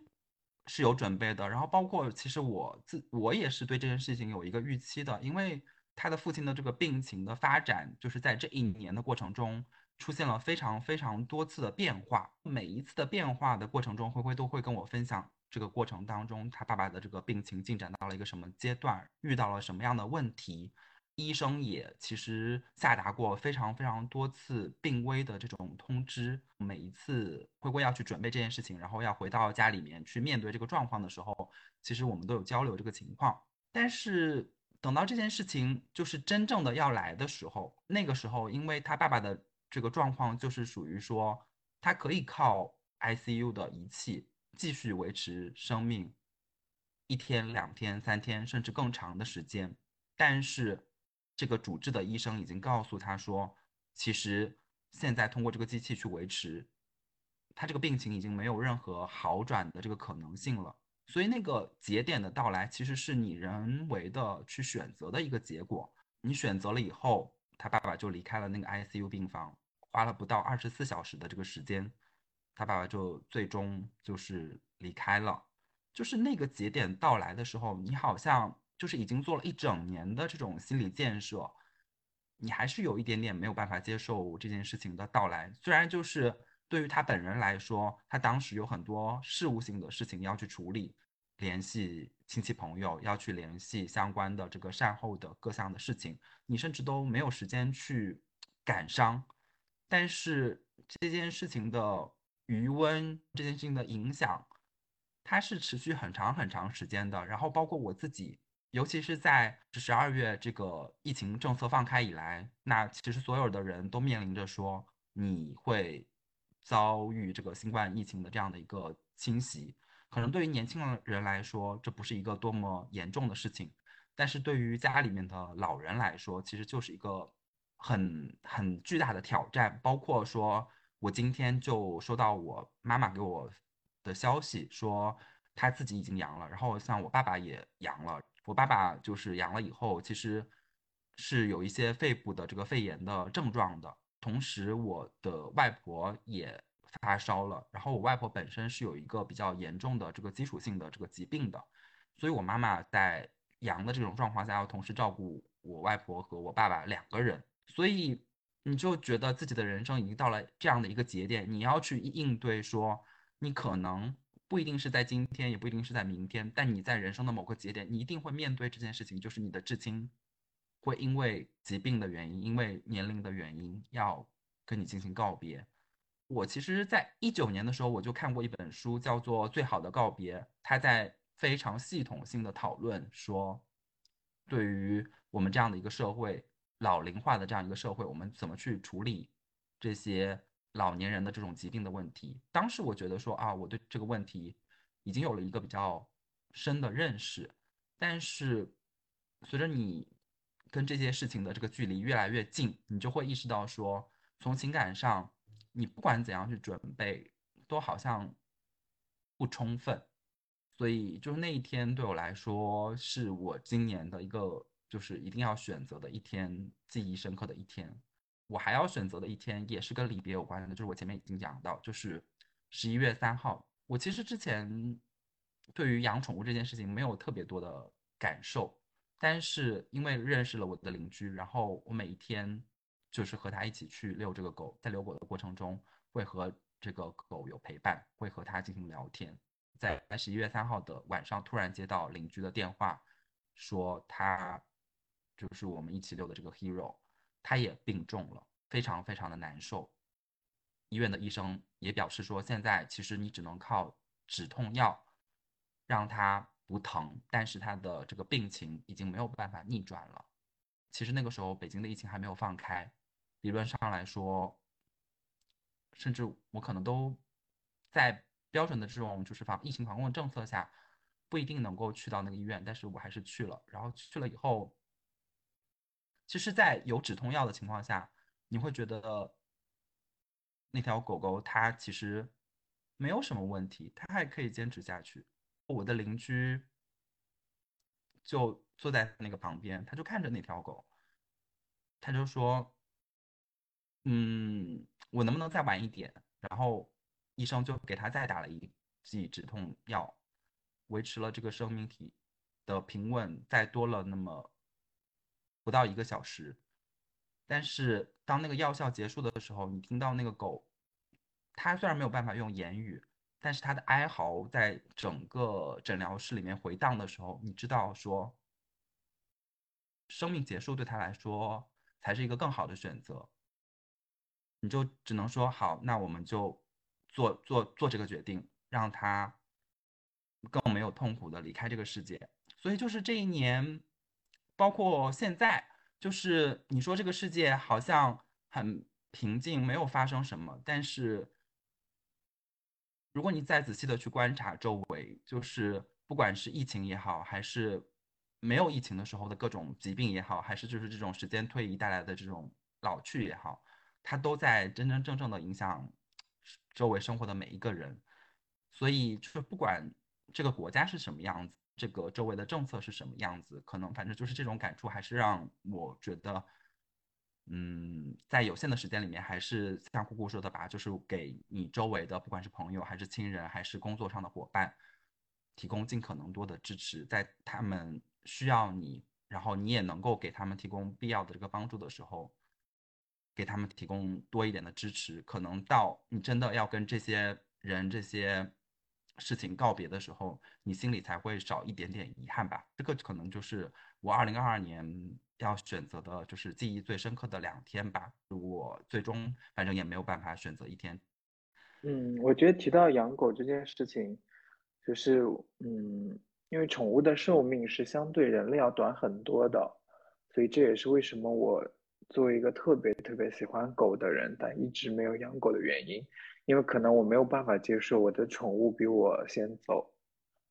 是有准备的，然后包括其实我自我也是对这件事情有一个预期的，因为他的父亲的这个病情的发展，就是在这一年的过程中。出现了非常非常多次的变化，每一次的变化的过程中，灰灰都会跟我分享这个过程当中他爸爸的这个病情进展到了一个什么阶段，遇到了什么样的问题，医生也其实下达过非常非常多次病危的这种通知。每一次灰灰要去准备这件事情，然后要回到家里面去面对这个状况的时候，其实我们都有交流这个情况。但是等到这件事情就是真正的要来的时候，那个时候因为他爸爸的。这个状况就是属于说，他可以靠 ICU 的仪器继续维持生命，一天、两天、三天，甚至更长的时间。但是，这个主治的医生已经告诉他说，其实现在通过这个机器去维持，他这个病情已经没有任何好转的这个可能性了。所以，那个节点的到来，其实是你人为的去选择的一个结果。你选择了以后，他爸爸就离开了那个 ICU 病房。花了不到二十四小时的这个时间，他爸爸就最终就是离开了。就是那个节点到来的时候，你好像就是已经做了一整年的这种心理建设，你还是有一点点没有办法接受这件事情的到来。虽然就是对于他本人来说，他当时有很多事务性的事情要去处理，联系亲戚朋友，要去联系相关的这个善后的各项的事情，你甚至都没有时间去感伤。但是这件事情的余温，这件事情的影响，它是持续很长很长时间的。然后包括我自己。尤其是在十二月这个疫情政策放开以来，那其实所有的人都面临着说你会遭遇这个新冠疫情的这样的一个侵袭。可能对于年轻人来说，这不是一个多么严重的事情，但是对于家里面的老人来说，其实就是一个很很巨大的挑战。包括说我今天就收到我妈妈给我的消息，说她自己已经阳了，然后像我爸爸也阳了。我爸爸就是阳了以后，其实是有一些肺部的这个肺炎的症状的。同时，我的外婆也发烧了。然后，我外婆本身是有一个比较严重的这个基础性的这个疾病的，所以我妈妈在阳的这种状况下，要同时照顾我外婆和我爸爸两个人。所以，你就觉得自己的人生已经到了这样的一个节点，你要去应对说，你可能。不一定是在今天，也不一定是在明天，但你在人生的某个节点，你一定会面对这件事情，就是你的至亲会因为疾病的原因，因为年龄的原因，要跟你进行告别。我其实，在一九年的时候，我就看过一本书，叫做《最好的告别》，它在非常系统性的讨论说，对于我们这样的一个社会，老龄化的这样一个社会，我们怎么去处理这些。老年人的这种疾病的问题，当时我觉得说啊，我对这个问题已经有了一个比较深的认识。但是随着你跟这些事情的这个距离越来越近，你就会意识到说，从情感上，你不管怎样去准备，都好像不充分。所以就是那一天对我来说，是我今年的一个就是一定要选择的一天，记忆深刻的一天。我还要选择的一天也是跟离别有关的，就是我前面已经讲到，就是十一月三号。我其实之前对于养宠物这件事情没有特别多的感受，但是因为认识了我的邻居，然后我每一天就是和他一起去遛这个狗，在遛狗的过程中会和这个狗有陪伴，会和他进行聊天。在十一月三号的晚上，突然接到邻居的电话，说他就是我们一起遛的这个 hero。他也病重了，非常非常的难受。医院的医生也表示说，现在其实你只能靠止痛药让他不疼，但是他的这个病情已经没有办法逆转了。其实那个时候北京的疫情还没有放开，理论上来说，甚至我可能都在标准的这种就是防疫情防控政策下，不一定能够去到那个医院，但是我还是去了。然后去了以后。其实，在有止痛药的情况下，你会觉得那条狗狗它其实没有什么问题，它还可以坚持下去。我的邻居就坐在那个旁边，他就看着那条狗，他就说：“嗯，我能不能再晚一点？”然后医生就给他再打了一剂止痛药，维持了这个生命体的平稳，再多了那么。不到一个小时，但是当那个药效结束的时候，你听到那个狗，它虽然没有办法用言语，但是它的哀嚎在整个诊疗室里面回荡的时候，你知道说，生命结束对它来说才是一个更好的选择。你就只能说好，那我们就做做做这个决定，让他更没有痛苦的离开这个世界。所以就是这一年。包括现在，就是你说这个世界好像很平静，没有发生什么。但是，如果你再仔细的去观察周围，就是不管是疫情也好，还是没有疫情的时候的各种疾病也好，还是就是这种时间推移带来的这种老去也好，它都在真真正正的影响周围生活的每一个人。所以，就是不管这个国家是什么样子。这个周围的政策是什么样子？可能反正就是这种感触，还是让我觉得，嗯，在有限的时间里面，还是像姑姑说的吧，就是给你周围的，不管是朋友还是亲人，还是工作上的伙伴，提供尽可能多的支持，在他们需要你，然后你也能够给他们提供必要的这个帮助的时候，给他们提供多一点的支持。可能到你真的要跟这些人、这些事情告别的时候，你心里才会少一点点遗憾吧。这个可能就是我二零二二年要选择的，就是记忆最深刻的两天吧。我最终反正也没有办法选择一天。嗯，我觉得提到养狗这件事情，就是嗯，因为宠物的寿命是相对人类要短很多的，所以这也是为什么我作为一个特别特别喜欢狗的人，但一直没有养狗的原因。因为可能我没有办法接受我的宠物比我先走。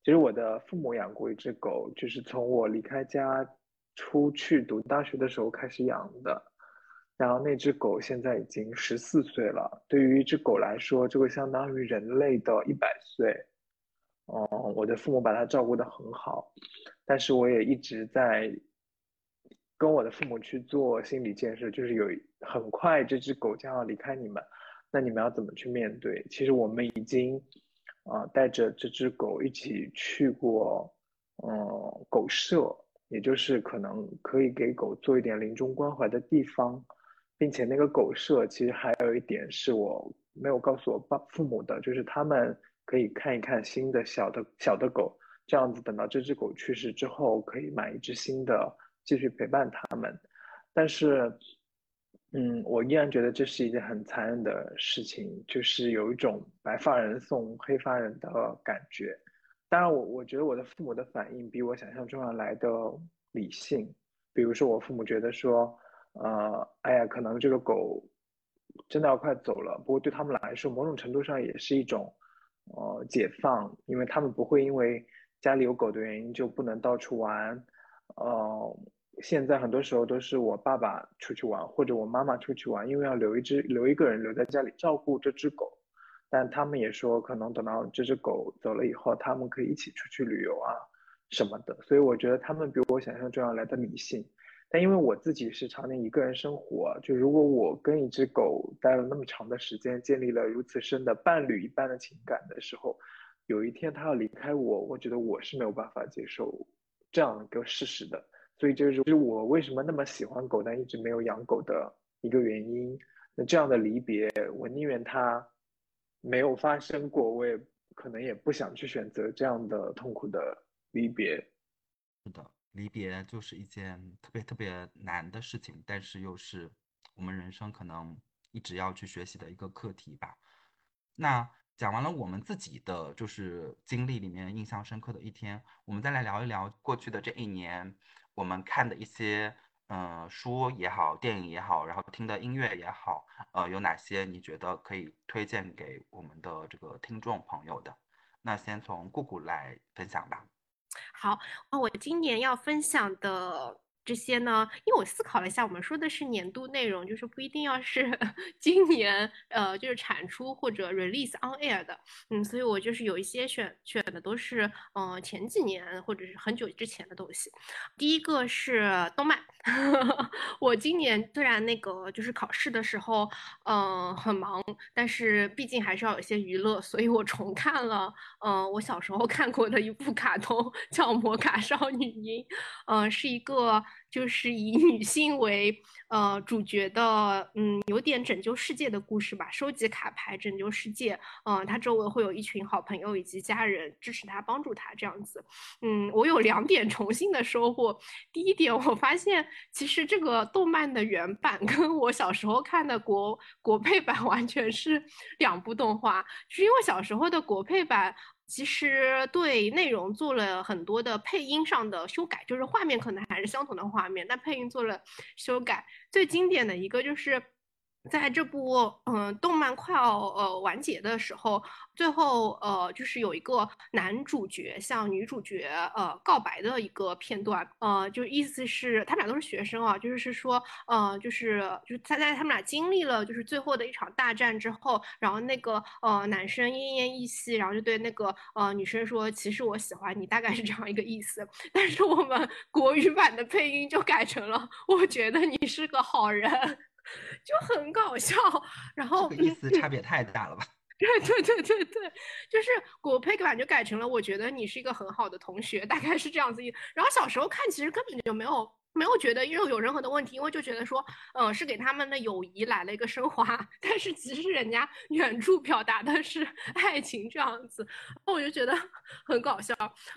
其实我的父母养过一只狗，就是从我离开家出去读大学的时候开始养的。然后那只狗现在已经十四岁了。对于一只狗来说，这个相当于人类的一百岁。哦，我的父母把它照顾得很好，但是我也一直在跟我的父母去做心理建设，就是有很快这只狗将要离开你们，那你们要怎么去面对？其实我们已经啊带着这只狗一起去过，嗯，狗舍，也就是可能可以给狗做一点临终关怀的地方。并且那个狗舍其实还有一点是我没有告诉我爸父母的，就是他们可以看一看新的小的小的狗，这样子等到这只狗去世之后，可以买一只新的继续陪伴他们。但是，嗯，我依然觉得这是一件很残忍的事情，就是有一种白发人送黑发人的感觉。当然，我我觉得我的父母的反应比我想象中要来的理性。比如说，我父母觉得说。呃，哎呀，可能这个狗真的要快走了。不过对他们来说，某种程度上也是一种呃解放，因为他们不会因为家里有狗的原因就不能到处玩。呃，现在很多时候都是我爸爸出去玩，或者我妈妈出去玩，因为要留一只留一个人留在家里照顾这只狗。但他们也说，可能等到这只狗走了以后，他们可以一起出去旅游啊什么的。所以我觉得他们比我想象中要来的理性。但因为我自己是常年一个人生活，就如果我跟一只狗待了那么长的时间，建立了如此深的伴侣一般的情感的时候，有一天它要离开我，我觉得我是没有办法接受这样一个事实的。所以这就是我为什么那么喜欢狗，但一直没有养狗的一个原因。那这样的离别，我宁愿它没有发生过，我也可能也不想去选择这样的痛苦的离别。是的。离别就是一件特别特别难的事情，但是又是我们人生可能一直要去学习的一个课题吧。那讲完了我们自己的就是经历里面印象深刻的一天，我们再来聊一聊过去的这一年，我们看的一些嗯书也好，电影也好，然后听的音乐也好，呃，有哪些你觉得可以推荐给我们的这个听众朋友的？那先从姑姑来分享吧。好，那我今年要分享的。这些呢，因为我思考了一下，我们说的是年度内容，就是不一定要是 [LAUGHS] 今年呃，就是产出或者 release on air 的，嗯，所以我就是有一些选选的都是嗯前几年或者是很久之前的东西。第一个是动漫，[LAUGHS] 我今年虽然那个就是考试的时候嗯很忙，但是毕竟还是要有些娱乐，所以我重看了嗯我小时候看过的一部 [LAUGHS] 卡通叫《魔卡少女樱》，嗯，是一个。就是以女性为呃主角的，嗯，有点拯救世界的故事吧。收集卡牌拯救世界，嗯，他周围会有一群好朋友以及家人支持他、帮助他这样子。嗯，我有两点重新的收获。第一点，我发现其实这个动漫的原版跟我小时候看的国国配版完全是两部动画，是因为小时候的国配版。其实对内容做了很多的配音上的修改，就是画面可能还是相同的画面，但配音做了修改。最经典的一个就是。在这部嗯动漫快要呃完结的时候，最后呃就是有一个男主角向女主角呃告白的一个片段，呃就意思是他们俩都是学生啊，就是说呃就是就是他在他们俩经历了就是最后的一场大战之后，然后那个呃男生奄奄一息，然后就对那个呃女生说，其实我喜欢你，大概是这样一个意思。但是我们国语版的配音就改成了，我觉得你是个好人。就很搞笑，然后意思差别太大了吧？[LAUGHS] 对对对对对，就是果配版就改成了我觉得你是一个很好的同学，大概是这样子。然后小时候看其实根本就没有没有觉得又有任何的问题，因为就觉得说，嗯，是给他们的友谊来了一个升华。[LAUGHS] 但是其实人家原著表达的是爱情这样子，我就觉得很搞笑。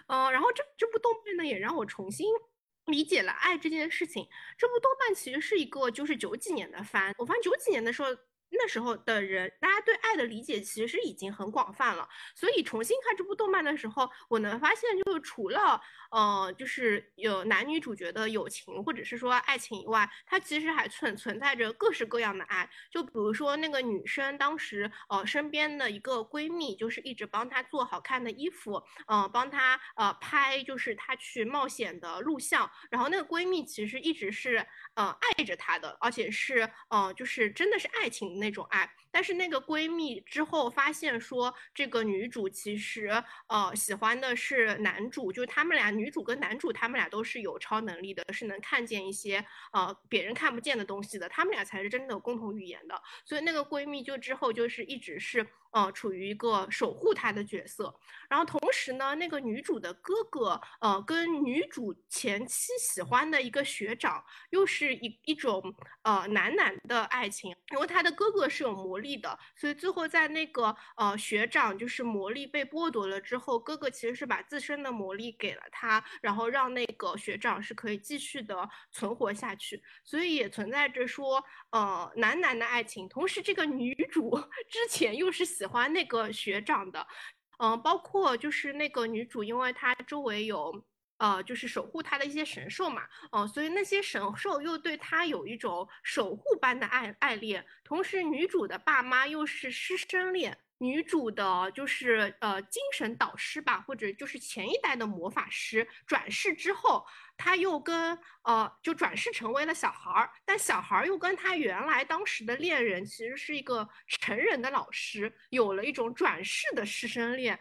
嗯，然后这这部动漫呢也让我重新。理解了爱这件事情，这部动漫其实是一个就是九几年的番，我发现九几年的时候。那时候的人，大家对爱的理解其实已经很广泛了。所以重新看这部动漫的时候，我能发现，就是除了呃，就是有男女主角的友情或者是说爱情以外，它其实还存存在着各式各样的爱。就比如说那个女生当时呃身边的一个闺蜜，就是一直帮她做好看的衣服，呃，帮她呃拍就是她去冒险的录像。然后那个闺蜜其实一直是呃爱着她的，而且是呃就是真的是爱情。那种爱，但是那个闺蜜之后发现说，这个女主其实呃喜欢的是男主，就是他们俩女主跟男主他们俩都是有超能力的，是能看见一些呃别人看不见的东西的，他们俩才是真的有共同语言的。所以那个闺蜜就之后就是一直是呃处于一个守护她的角色。然后同时呢，那个女主的哥哥呃跟女主前妻喜欢的一个学长，又是一一种呃男男的爱情，因为他的哥。哥是有魔力的，所以最后在那个呃学长就是魔力被剥夺了之后，哥哥其实是把自身的魔力给了他，然后让那个学长是可以继续的存活下去。所以也存在着说呃男男的爱情，同时这个女主 [LAUGHS] 之前又是喜喜欢那个学长的，嗯，包括就是那个女主，因为她周围有。呃，就是守护她的一些神兽嘛，嗯，所以那些神兽又对她有一种守护般的爱爱恋。同时，女主的爸妈又是师生恋，女主的就是呃精神导师吧，或者就是前一代的魔法师转世之后，她又跟呃就转世成为了小孩儿，但小孩儿又跟她原来当时的恋人其实是一个成人的老师，有了一种转世的师生恋。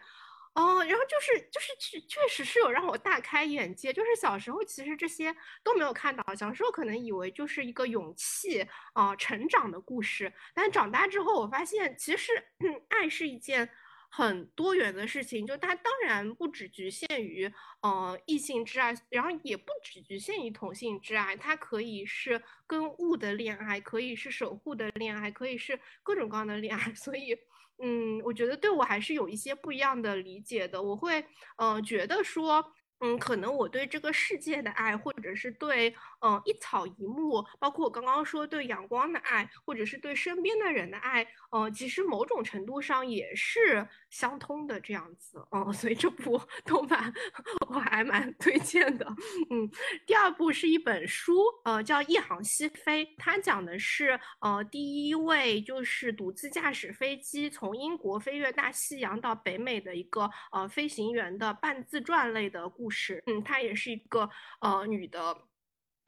哦，然后就是就是确确实是有让我大开眼界，就是小时候其实这些都没有看到，小时候可能以为就是一个勇气啊成长的故事，但长大之后我发现其实 [CLEARS THROAT] 爱是一件很多元的事情，就它当然不只局限于呃异性之爱，然后也不只局限于同性之爱，它可以是跟物的恋爱，可以是守护的恋爱，可以是各种各样的恋爱，所以。嗯，我觉得对我还是有一些不一样的理解的。我会，呃，觉得说，嗯，可能我对这个世界的爱，或者是对，嗯，一草一木，包括我刚刚说对阳光的爱，或者是对身边的人的爱，呃，其实某种程度上也是。相通的这样子，嗯，所以这部动漫我还蛮推荐的，嗯。第二部是一本书，呃，叫《一航西飞》，它讲的是呃第一位就是独自驾驶飞机从英国飞越大西洋到北美的一个呃飞行员的半自传类的故事，嗯，她也是一个呃女的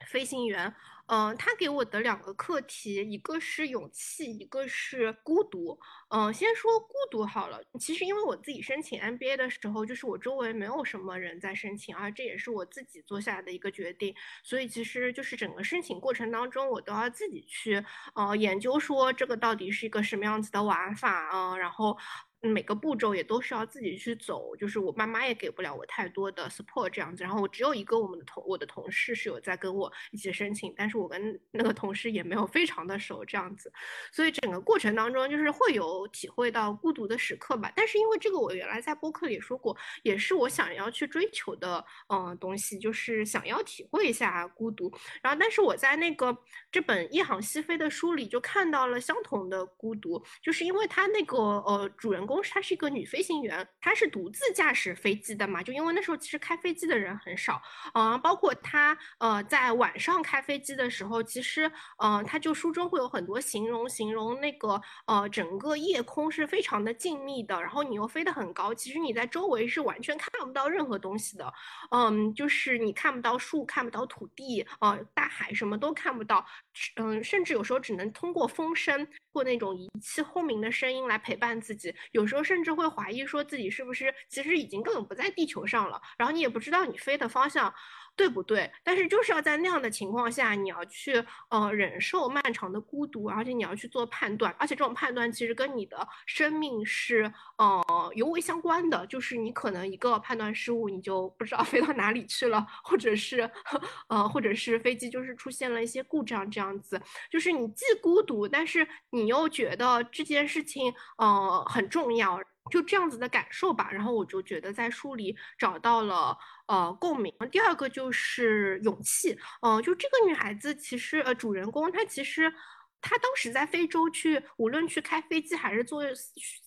飞行员。嗯，他给我的两个课题，一个是勇气，一个是孤独。嗯，先说孤独好了。其实因为我自己申请 MBA 的时候，就是我周围没有什么人在申请，而这也是我自己做下来的一个决定。所以其实就是整个申请过程当中，我都要自己去呃研究说这个到底是一个什么样子的玩法啊，然后。每个步骤也都是要自己去走，就是我妈妈也给不了我太多的 support 这样子，然后我只有一个我们的同我的同事是有在跟我一起申请，但是我跟那个同事也没有非常的熟这样子，所以整个过程当中就是会有体会到孤独的时刻吧。但是因为这个我原来在播客里说过，也是我想要去追求的嗯东西，就是想要体会一下孤独。然后但是我在那个这本《一航西飞》的书里就看到了相同的孤独，就是因为他那个呃主人。公她是一个女飞行员，她是独自驾驶飞机的嘛？就因为那时候其实开飞机的人很少，嗯，包括她呃在晚上开飞机的时候，其实嗯，她就书中会有很多形容，形容那个呃整个夜空是非常的静谧的，然后你又飞得很高，其实你在周围是完全看不到任何东西的，嗯，就是你看不到树，看不到土地，呃，大海什么都看不到，嗯，甚至有时候只能通过风声过那种仪器轰鸣的声音来陪伴自己。有时候甚至会怀疑说自己是不是其实已经根本不在地球上了，然后你也不知道你飞的方向。对不对？但是就是要在那样的情况下，你要去呃忍受漫长的孤独，而且你要去做判断，而且这种判断其实跟你的生命是呃尤为相关的。就是你可能一个判断失误，你就不知道 [LAUGHS] 飞到哪里去了，或者是呃或者是飞机就是出现了一些故障这样子。就是你既孤独，但是你又觉得这件事情呃很重要。就这样子的感受吧，然后我就觉得在书里找到了呃共鸣。第二个就是勇气，嗯，就这个女孩子其实呃主人公她其实她当时在非洲去，无论去开飞机还是做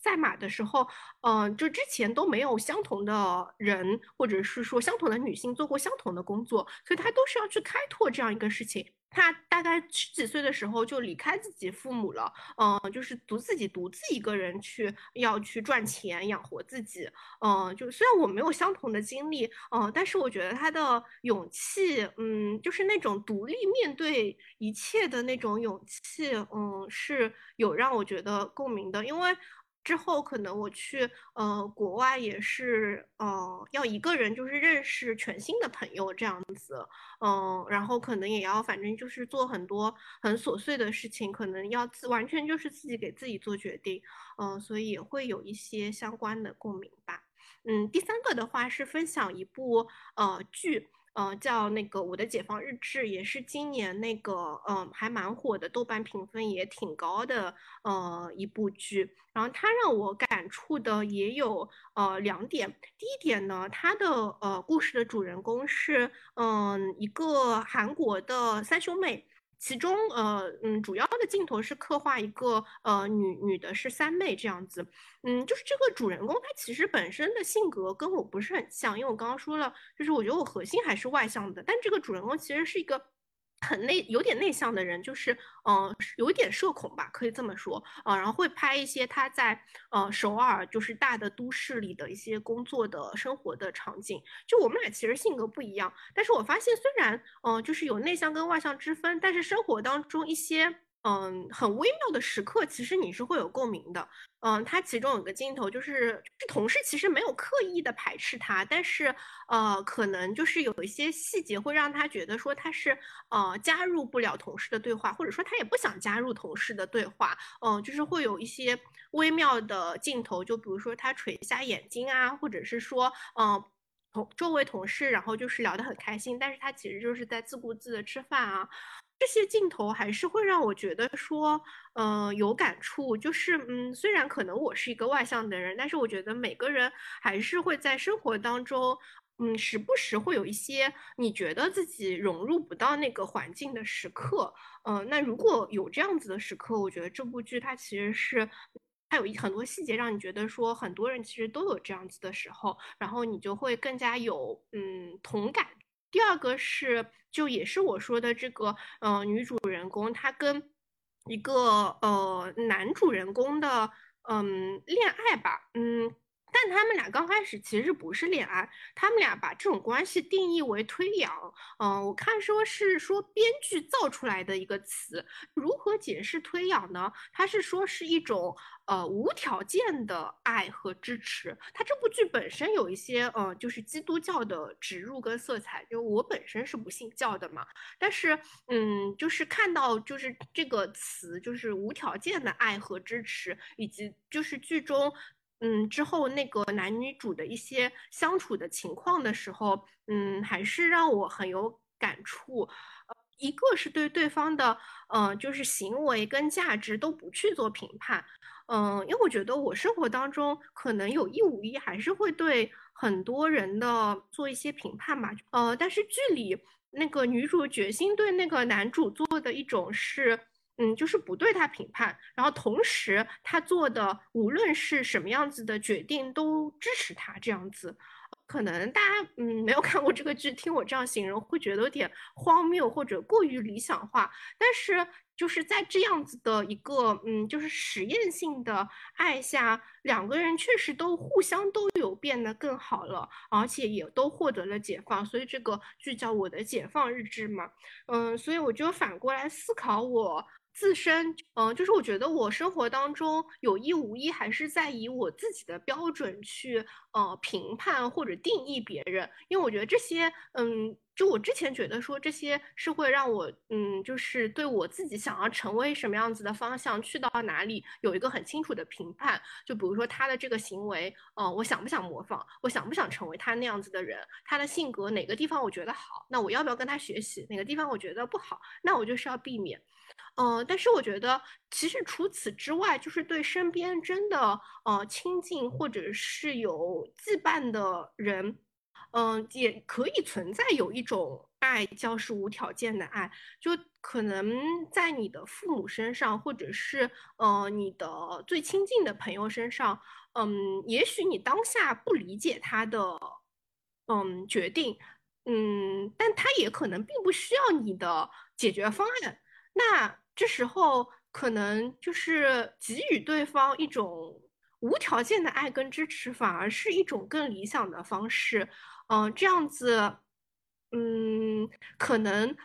赛马的时候，嗯，就之前都没有相同的人或者是说相同的女性做过相同的工作，所以她都是要去开拓这样一个事情。他大概十几岁的时候就离开自己父母了，嗯，就是独自己独自一个人去要去赚钱养活自己，嗯，就虽然我没有相同的经历，嗯，但是我觉得他的勇气，嗯，就是那种独立面对一切的那种勇气，嗯，是有让我觉得共鸣的，因为。之后可能我去呃国外也是呃要一个人就是认识全新的朋友这样子，嗯，然后可能也要反正就是做很多很琐碎的事情，可能要自完全就是自己给自己做决定，嗯，所以也会有一些相关的共鸣吧。嗯，第三个的话是分享一部呃剧。呃，叫那个《我的解放日志》，也是今年那个，嗯，还蛮火的，豆瓣评分也挺高的，呃，一部剧。然后它让我感触的也有，呃，两点。第一点呢，它的呃故事的主人公是，嗯，一个韩国的三兄妹。其中，呃，嗯，主要的镜头是刻画一个，呃，女女的是三妹这样子，嗯，就是这个主人公她其实本身的性格跟我不是很像，因为我刚刚说了，就是我觉得我核心还是外向的，但这个主人公其实是一个。很内有点内向的人，就是嗯，有一点社恐吧，可以这么说啊。然后会拍一些他在呃首尔，就是大的都市里的一些工作的生活的场景。就我们俩其实性格不一样，但是我发现虽然嗯，就是有内向跟外向之分，但是生活当中一些。嗯，很微妙的时刻，其实你是会有共鸣的。嗯，他其中有个镜头，就是是同事其实没有刻意的排斥他，但是呃，可能就是有一些细节会让他觉得说他是呃加入不了同事的对话，或者说他也不想加入同事的对话。嗯，就是会有一些微妙的镜头，就比如说他垂下眼睛啊，或者是说嗯同周围同事，然后就是聊得很开心，但是他其实就是在自顾自的吃饭啊。这些镜头还是会让我觉得说，嗯，有感触。就是，嗯，虽然可能我是一个外向的人，但是我觉得每个人还是会在生活当中，嗯，时不时会有一些你觉得自己融入不到那个环境的时刻。嗯，那如果有这样子的时刻，我觉得这部剧它其实是它有一很多细节让你觉得说，很多人其实都有这样子的时候，然后你就会更加有嗯同感。第二个是，就也是我说的这个，呃，女主人公她跟一个呃男主人公的，嗯，恋爱吧，嗯。但他们俩刚开始其实不是恋爱，他们俩把这种关系定义为推养。嗯，我看说是说编剧造出来的一个词，如何解释推养呢？他是说是一种呃无条件的爱和支持。他这部剧本身有一些呃就是基督教的植入跟色彩，就我本身是不信教的嘛，但是嗯就是看到就是这个词就是无条件的爱和支持，以及就是剧中。嗯，之后那个男女主的一些相处的情况的时候，嗯，还是让我很有感触。呃，一个是对对方的，呃，就是行为跟价值都不去做评判。嗯，因为我觉得我生活当中可能有意无意还是会对很多人的做一些评判吧。呃，但是剧里那个女主决心对那个男主做的一种是。嗯，就是不对他评判，然后同时他做的无论是什么样子的决定都支持他这样子，可能大家嗯没有看过这个剧，听我这样形容会觉得有点荒谬或者过于理想化，但是就是在这样子的一个嗯就是实验性的爱下，两个人确实都互相都有变得更好了，而且也都获得了解放，所以这个剧叫我的解放日志嘛，嗯，所以我就反过来思考我。自身，嗯，就是我觉得我生活当中有意无意还是在以我自己的标准去呃评判或者定义别人，因为我觉得这些，嗯，就我之前觉得说这些是会让我，嗯，就是对我自己想要成为什么样子的方向，去到哪里有一个很清楚的评判。就比如说他的这个行为，嗯，我想不想模仿，我想不想成为他那样子的人，他的性格哪个地方我觉得好，那我要不要跟他学习？哪个地方我觉得不好，那我就是要避免。嗯，但是我觉得，其实除此之外，就是对身边真的呃亲近或者是有羁绊的人，嗯，也可以存在有一种爱，叫是无条件的爱。就可能在你的父母身上，或者是呃你的最亲近的朋友身上，嗯，也许你当下不理解他的嗯决定，嗯，但他也可能并不需要你的解决方案。那这时候可能就是给予对方一种无条件的爱跟支持，反而是一种更理想的方式。嗯，这样子，嗯，可能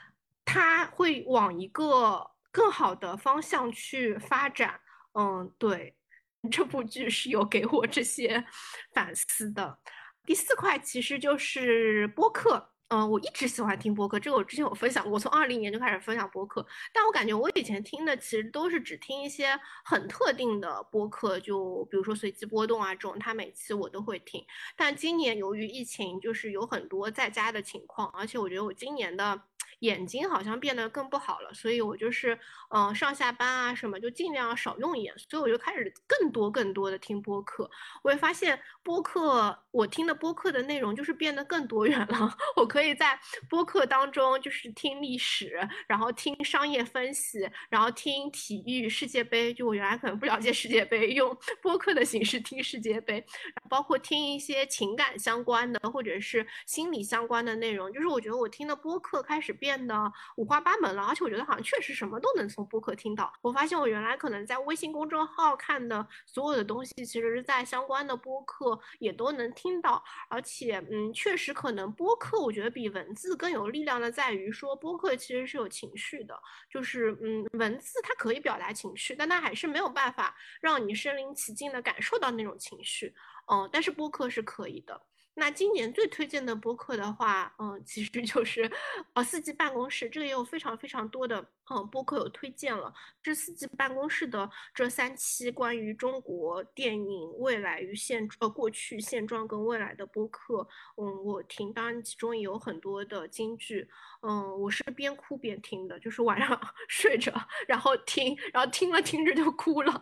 他会往一个更好的方向去发展。嗯，对，[LAUGHS] 这部剧是有给我这些 [LAUGHS] 反思的。第四块其实就是播客。嗯，我一直喜欢听播客，这个我之前有分享过。我从二零年就开始分享播客，但我感觉我以前听的其实都是只听一些很特定的播客，就比如说随机波动啊这种，它每期我都会听。但今年由于疫情，就是有很多在家的情况，而且我觉得我今年的。眼睛好像变得更不好了，所以我就是，嗯，上下班啊什么就尽量少用眼，所以我就开始更多更多的听播客。我也发现播客，我听的播客的内容就是变得更多元了。[LAUGHS] 我可以在播客当中就是听历史，然后听商业分析，然后听体育世界杯。就我原来可能不了解世界杯，用 [LAUGHS] 播客的形式听世界杯，包括听一些情感相关的或者是心理相关的内容。就是我觉得我听的播客开始变。变得五花八门了，而且我觉得好像确实什么都能从播客听到。我发现我原来可能在微信公众号看的所有的东西，其实是在相关的播客也都能听到。而且，嗯，确实可能播客我觉得比文字更有力量的在于说，播客其实是有情绪的，就是嗯，文字它可以表达情绪，但它还是没有办法让你身临其境的感受到那种情绪。嗯，但是播客是可以的。那今年最推荐的播客的话，嗯，其实就是呃四季办公室，这个也有非常非常多的嗯播客有推荐了。这四季办公室的这三期关于中国电影未来与现呃过去现状跟未来的播客，嗯，我听，当然其中也有很多的金句，嗯，我是边哭边听的，就是晚上 [LAUGHS] 睡着然后听，然后听了听着就哭了，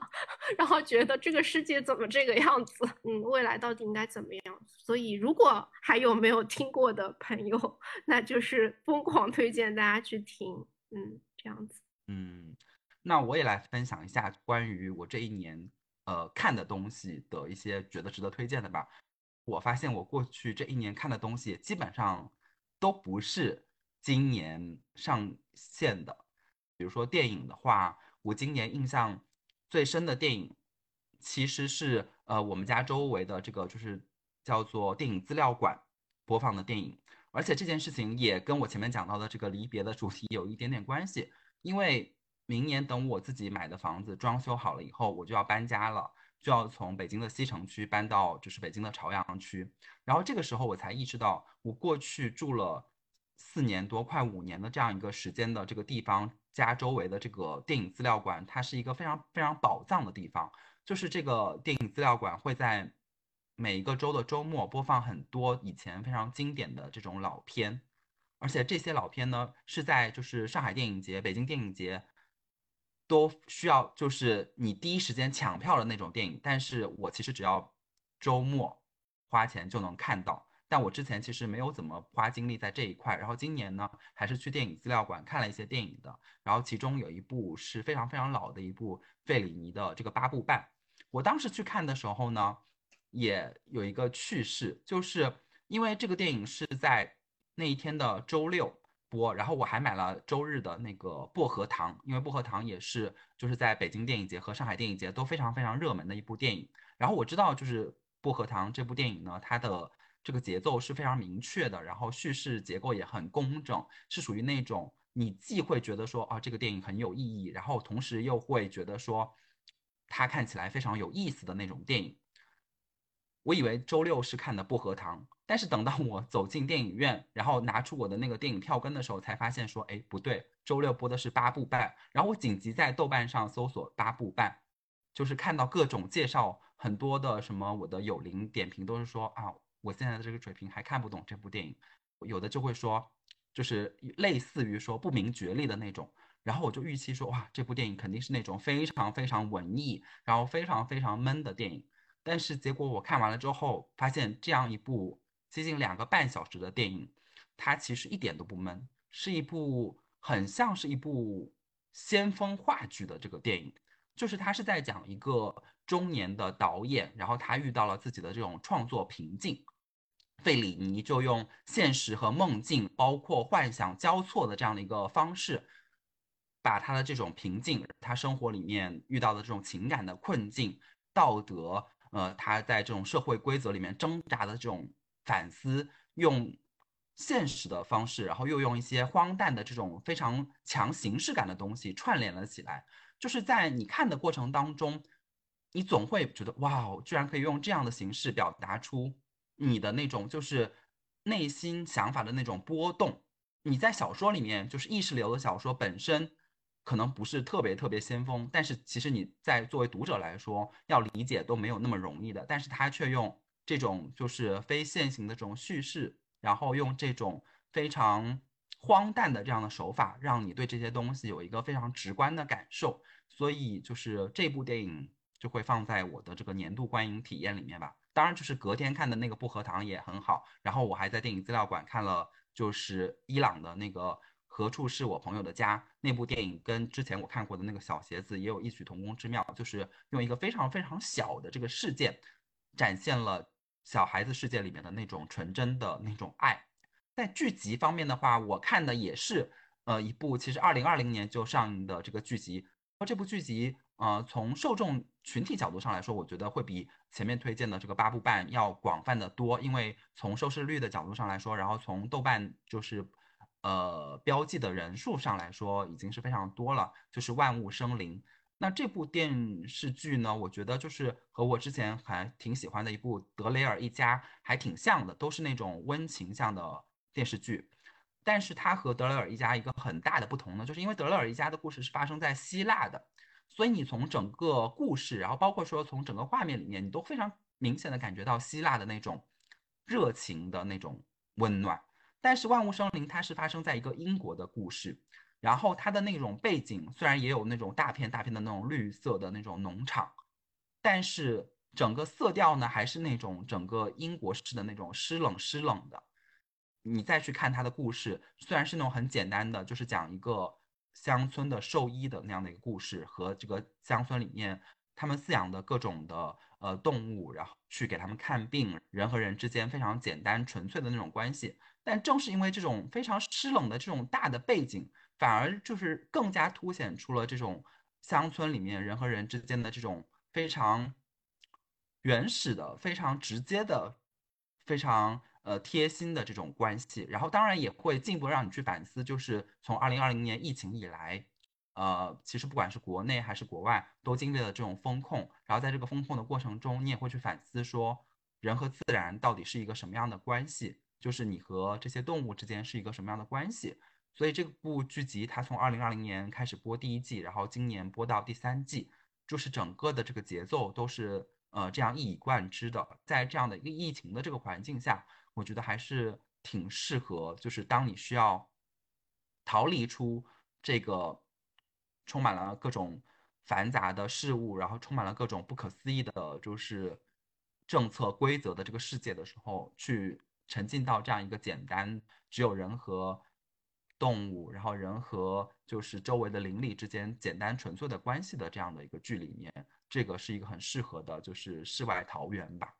然后觉得这个世界怎么这个样子，嗯，未来到底应该怎么样？所以。如果还有没有听过的朋友，[LAUGHS] 那就是疯狂推荐大家去听，嗯，这样子。嗯，那我也来分享一下关于我这一年呃看的东西的一些觉得值得推荐的吧。我发现我过去这一年看的东西基本上都不是今年上线的。比如说电影的话，我今年印象最深的电影其实是呃我们家周围的这个就是。叫做电影资料馆播放的电影，而且这件事情也跟我前面讲到的这个离别的主题有一点点关系。因为明年等我自己买的房子装修好了以后，我就要搬家了，就要从北京的西城区搬到就是北京的朝阳区。然后这个时候我才意识到，我过去住了四年多、快五年的这样一个时间的这个地方家周围的这个电影资料馆，它是一个非常非常宝藏的地方。就是这个电影资料馆会在。每一个周的周末播放很多以前非常经典的这种老片，而且这些老片呢是在就是上海电影节、北京电影节都需要就是你第一时间抢票的那种电影。但是我其实只要周末花钱就能看到，但我之前其实没有怎么花精力在这一块。然后今年呢，还是去电影资料馆看了一些电影的，然后其中有一部是非常非常老的一部费里尼的这个八部半。我当时去看的时候呢。也有一个趣事，就是因为这个电影是在那一天的周六播，然后我还买了周日的那个薄荷糖，因为薄荷糖也是就是在北京电影节和上海电影节都非常非常热门的一部电影。然后我知道就是薄荷糖这部电影呢，它的这个节奏是非常明确的，然后叙事结构也很工整，是属于那种你既会觉得说啊这个电影很有意义，然后同时又会觉得说它看起来非常有意思的那种电影。我以为周六是看的《薄荷糖》，但是等到我走进电影院，然后拿出我的那个电影票根的时候，才发现说，哎，不对，周六播的是《八部半》。然后我紧急在豆瓣上搜索《八部半》，就是看到各种介绍，很多的什么我的友邻点评都是说啊，我现在的这个水平还看不懂这部电影，有的就会说，就是类似于说不明觉厉的那种。然后我就预期说，哇，这部电影肯定是那种非常非常文艺，然后非常非常闷的电影。但是结果我看完了之后，发现这样一部接近两个半小时的电影，它其实一点都不闷，是一部很像是一部先锋话剧的这个电影。就是他是在讲一个中年的导演，然后他遇到了自己的这种创作瓶颈，费里尼就用现实和梦境，包括幻想交错的这样的一个方式，把他的这种瓶颈，他生活里面遇到的这种情感的困境、道德。呃，他在这种社会规则里面挣扎的这种反思，用现实的方式，然后又用一些荒诞的这种非常强形式感的东西串联了起来。就是在你看的过程当中，你总会觉得哇，居然可以用这样的形式表达出你的那种就是内心想法的那种波动。你在小说里面就是意识流的小说本身。可能不是特别特别先锋，但是其实你在作为读者来说，要理解都没有那么容易的。但是他却用这种就是非线性的这种叙事，然后用这种非常荒诞的这样的手法，让你对这些东西有一个非常直观的感受。所以就是这部电影就会放在我的这个年度观影体验里面吧。当然，就是隔天看的那个《薄荷糖》也很好。然后我还在电影资料馆看了，就是伊朗的那个。何处是我朋友的家？那部电影跟之前我看过的那个小鞋子也有异曲同工之妙，就是用一个非常非常小的这个事件，展现了小孩子世界里面的那种纯真的那种爱。在剧集方面的话，我看的也是呃一部其实二零二零年就上映的这个剧集。而这部剧集呃从受众群体角度上来说，我觉得会比前面推荐的这个八部半要广泛的多，因为从收视率的角度上来说，然后从豆瓣就是。呃，标记的人数上来说已经是非常多了，就是万物生灵。那这部电视剧呢，我觉得就是和我之前还挺喜欢的一部《德雷尔一家》还挺像的，都是那种温情向的电视剧。但是它和《德雷尔一家》一个很大的不同呢，就是因为《德雷尔一家》的故事是发生在希腊的，所以你从整个故事，然后包括说从整个画面里面，你都非常明显的感觉到希腊的那种热情的那种温暖。但是万物生灵它是发生在一个英国的故事，然后它的那种背景虽然也有那种大片大片的那种绿色的那种农场，但是整个色调呢还是那种整个英国式的那种湿冷湿冷的。你再去看它的故事，虽然是那种很简单的，就是讲一个乡村的兽医的那样的一个故事，和这个乡村里面他们饲养的各种的呃动物，然后去给他们看病，人和人之间非常简单纯粹的那种关系。但正是因为这种非常湿冷的这种大的背景，反而就是更加凸显出了这种乡村里面人和人之间的这种非常原始的、非常直接的、非常呃贴心的这种关系。然后当然也会进一步让你去反思，就是从二零二零年疫情以来，呃，其实不管是国内还是国外，都经历了这种风控。然后在这个风控的过程中，你也会去反思说，人和自然到底是一个什么样的关系。就是你和这些动物之间是一个什么样的关系？所以这部剧集它从二零二零年开始播第一季，然后今年播到第三季，就是整个的这个节奏都是呃这样一以贯之的。在这样的一个疫情的这个环境下，我觉得还是挺适合，就是当你需要逃离出这个充满了各种繁杂的事物，然后充满了各种不可思议的，就是政策规则的这个世界的时候去。沉浸到这样一个简单，只有人和动物，然后人和就是周围的邻里之间简单纯粹的关系的这样的一个剧里面，这个是一个很适合的，就是世外桃源吧。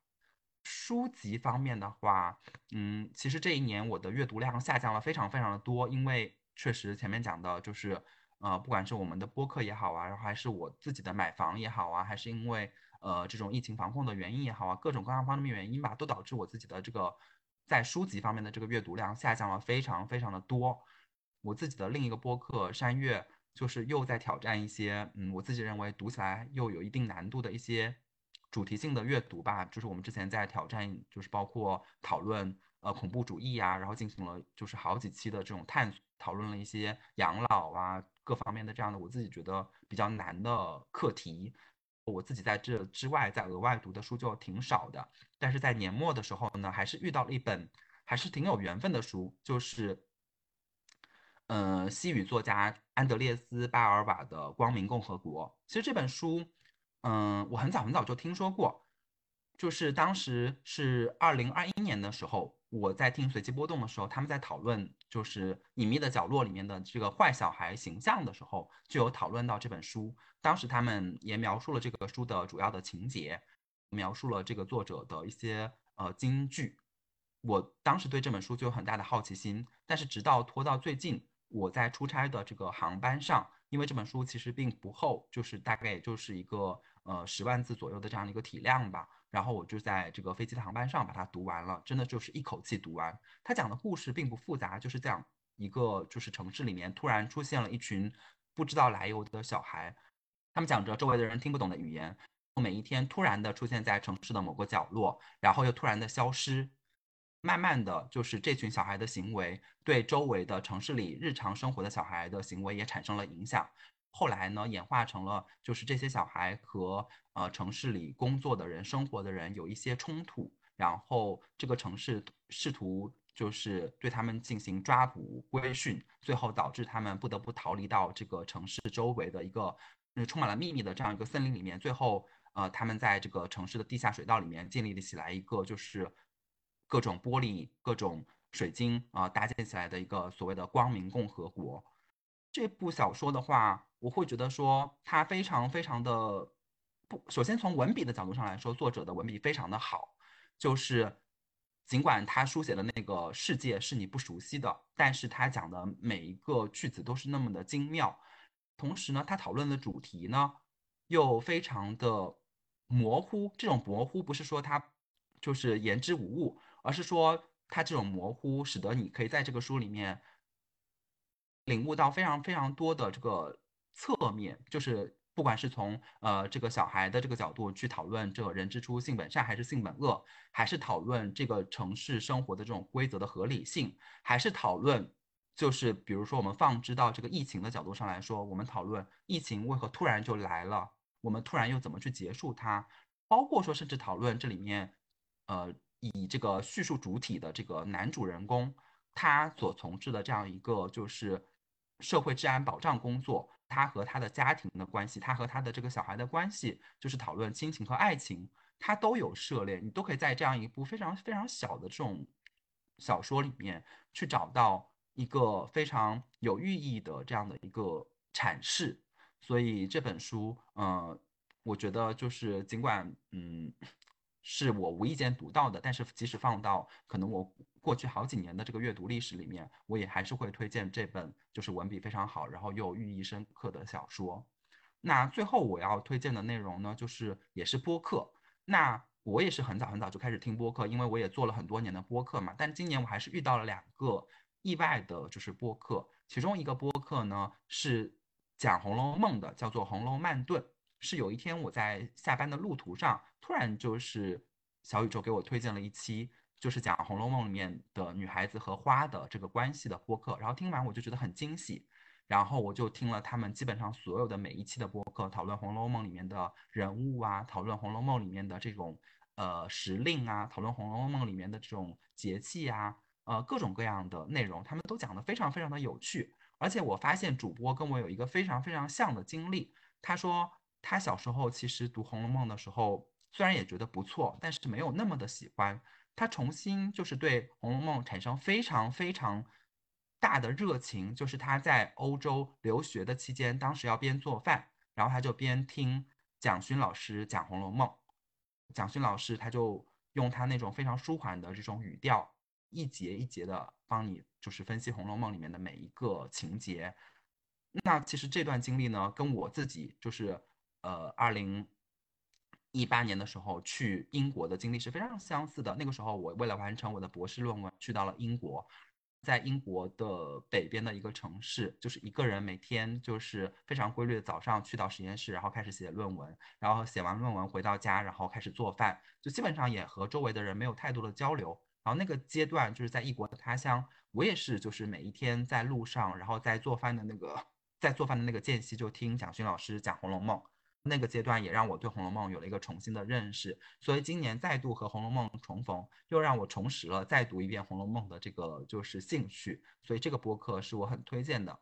书籍方面的话，嗯，其实这一年我的阅读量下降了非常非常的多，因为确实前面讲的就是，呃，不管是我们的播客也好啊，然后还是我自己的买房也好啊，还是因为呃这种疫情防控的原因也好啊，各种各样方面原因吧，都导致我自己的这个。在书籍方面的这个阅读量下降了非常非常的多，我自己的另一个播客山月，就是又在挑战一些，嗯，我自己认为读起来又有一定难度的一些主题性的阅读吧。就是我们之前在挑战，就是包括讨论呃恐怖主义呀，然后进行了就是好几期的这种探讨论了一些养老啊各方面的这样的我自己觉得比较难的课题。我自己在这之外再额外读的书就挺少的，但是在年末的时候呢，还是遇到了一本还是挺有缘分的书，就是，呃，西语作家安德烈斯·巴尔瓦的《光明共和国》。其实这本书，嗯，我很早很早就听说过，就是当时是二零二一年的时候。我在听随机波动的时候，他们在讨论就是《隐秘的角落》里面的这个坏小孩形象的时候，就有讨论到这本书。当时他们也描述了这个书的主要的情节，描述了这个作者的一些呃金句。我当时对这本书就有很大的好奇心，但是直到拖到最近，我在出差的这个航班上，因为这本书其实并不厚，就是大概也就是一个呃十万字左右的这样的一个体量吧。然后我就在这个飞机的航班上把它读完了，真的就是一口气读完。他讲的故事并不复杂，就是这样一个就是城市里面突然出现了一群不知道来由的小孩，他们讲着周围的人听不懂的语言，每一天突然的出现在城市的某个角落，然后又突然的消失，慢慢的就是这群小孩的行为对周围的城市里日常生活的小孩的行为也产生了影响。后来呢，演化成了就是这些小孩和呃城市里工作的人、生活的人有一些冲突，然后这个城市试图就是对他们进行抓捕、规训，最后导致他们不得不逃离到这个城市周围的一个嗯充满了秘密的这样一个森林里面。最后，呃，他们在这个城市的地下水道里面建立了起来一个就是各种玻璃、各种水晶啊搭建起来的一个所谓的光明共和国。这部小说的话。我会觉得说它非常非常的不，首先从文笔的角度上来说，作者的文笔非常的好，就是尽管他书写的那个世界是你不熟悉的，但是他讲的每一个句子都是那么的精妙，同时呢，他讨论的主题呢又非常的模糊，这种模糊不是说他就是言之无物，而是说它这种模糊使得你可以在这个书里面领悟到非常非常多的这个。侧面就是不管是从呃这个小孩的这个角度去讨论这个人之初性本善还是性本恶，还是讨论这个城市生活的这种规则的合理性，还是讨论就是比如说我们放置到这个疫情的角度上来说，我们讨论疫情为何突然就来了，我们突然又怎么去结束它，包括说甚至讨论这里面呃以这个叙述主体的这个男主人公他所从事的这样一个就是社会治安保障工作。他和他的家庭的关系，他和他的这个小孩的关系，就是讨论亲情和爱情，他都有涉猎。你都可以在这样一部非常非常小的这种小说里面去找到一个非常有寓意的这样的一个阐释。所以这本书，嗯，我觉得就是尽管，嗯。是我无意间读到的，但是即使放到可能我过去好几年的这个阅读历史里面，我也还是会推荐这本就是文笔非常好，然后又寓意深刻的小说。那最后我要推荐的内容呢，就是也是播客。那我也是很早很早就开始听播客，因为我也做了很多年的播客嘛。但今年我还是遇到了两个意外的，就是播客。其中一个播客呢是讲《红楼梦》的，叫做《红楼慢顿》。是有一天我在下班的路途上，突然就是小宇宙给我推荐了一期，就是讲《红楼梦》里面的女孩子和花的这个关系的播客。然后听完我就觉得很惊喜，然后我就听了他们基本上所有的每一期的播客，讨论《红楼梦》里面的人物啊，讨论《红楼梦》里面的这种呃时令啊，讨论《红楼梦》里面的这种节气啊，呃各种各样的内容，他们都讲得非常非常的有趣。而且我发现主播跟我有一个非常非常像的经历，他说。他小时候其实读《红楼梦》的时候，虽然也觉得不错，但是没有那么的喜欢。他重新就是对《红楼梦》产生非常非常大的热情，就是他在欧洲留学的期间，当时要边做饭，然后他就边听蒋勋老师讲《红楼梦》。蒋勋老师他就用他那种非常舒缓的这种语调，一节一节的帮你就是分析《红楼梦》里面的每一个情节。那其实这段经历呢，跟我自己就是。呃，二零一八年的时候去英国的经历是非常相似的。那个时候，我为了完成我的博士论文，去到了英国。在英国的北边的一个城市，就是一个人每天就是非常规律的早上去到实验室，然后开始写论文，然后写完论文回到家，然后开始做饭，就基本上也和周围的人没有太多的交流。然后那个阶段就是在异国他乡，我也是就是每一天在路上，然后在做饭的那个在做饭的那个间隙就听蒋勋老师讲《红楼梦》。那个阶段也让我对《红楼梦》有了一个重新的认识，所以今年再度和《红楼梦》重逢，又让我重拾了再读一遍《红楼梦》的这个就是兴趣，所以这个播客是我很推荐的。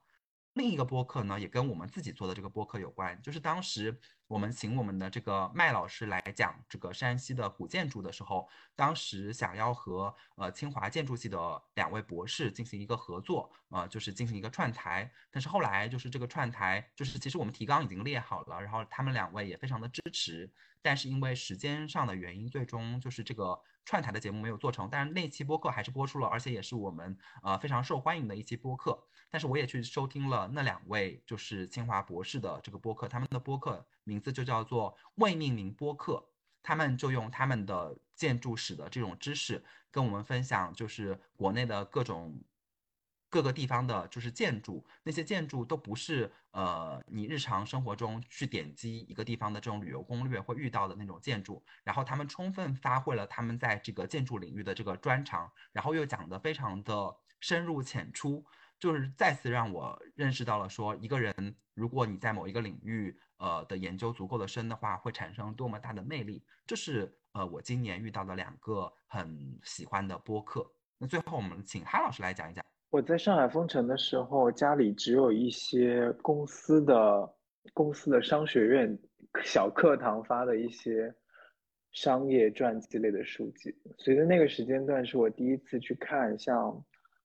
另一个播客呢，也跟我们自己做的这个播客有关，就是当时。我们请我们的这个麦老师来讲这个山西的古建筑的时候，当时想要和呃清华建筑系的两位博士进行一个合作，呃，就是进行一个串台。但是后来就是这个串台，就是其实我们提纲已经列好了，然后他们两位也非常的支持，但是因为时间上的原因，最终就是这个串台的节目没有做成。但是那期播客还是播出了，而且也是我们呃非常受欢迎的一期播客。但是我也去收听了那两位就是清华博士的这个播客，他们的播客名字就叫做未命名播客，他们就用他们的建筑史的这种知识跟我们分享，就是国内的各种各个地方的，就是建筑，那些建筑都不是呃你日常生活中去点击一个地方的这种旅游攻略会遇到的那种建筑，然后他们充分发挥了他们在这个建筑领域的这个专长，然后又讲得非常的深入浅出。就是再次让我认识到了，说一个人如果你在某一个领域，呃的研究足够的深的话，会产生多么大的魅力。这是呃我今年遇到的两个很喜欢的播客。那最后我们请哈老师来讲一讲。我在上海封城的时候，家里只有一些公司的公司的商学院小课堂发的一些商业传记类的书籍。随着那个时间段，是我第一次去看像。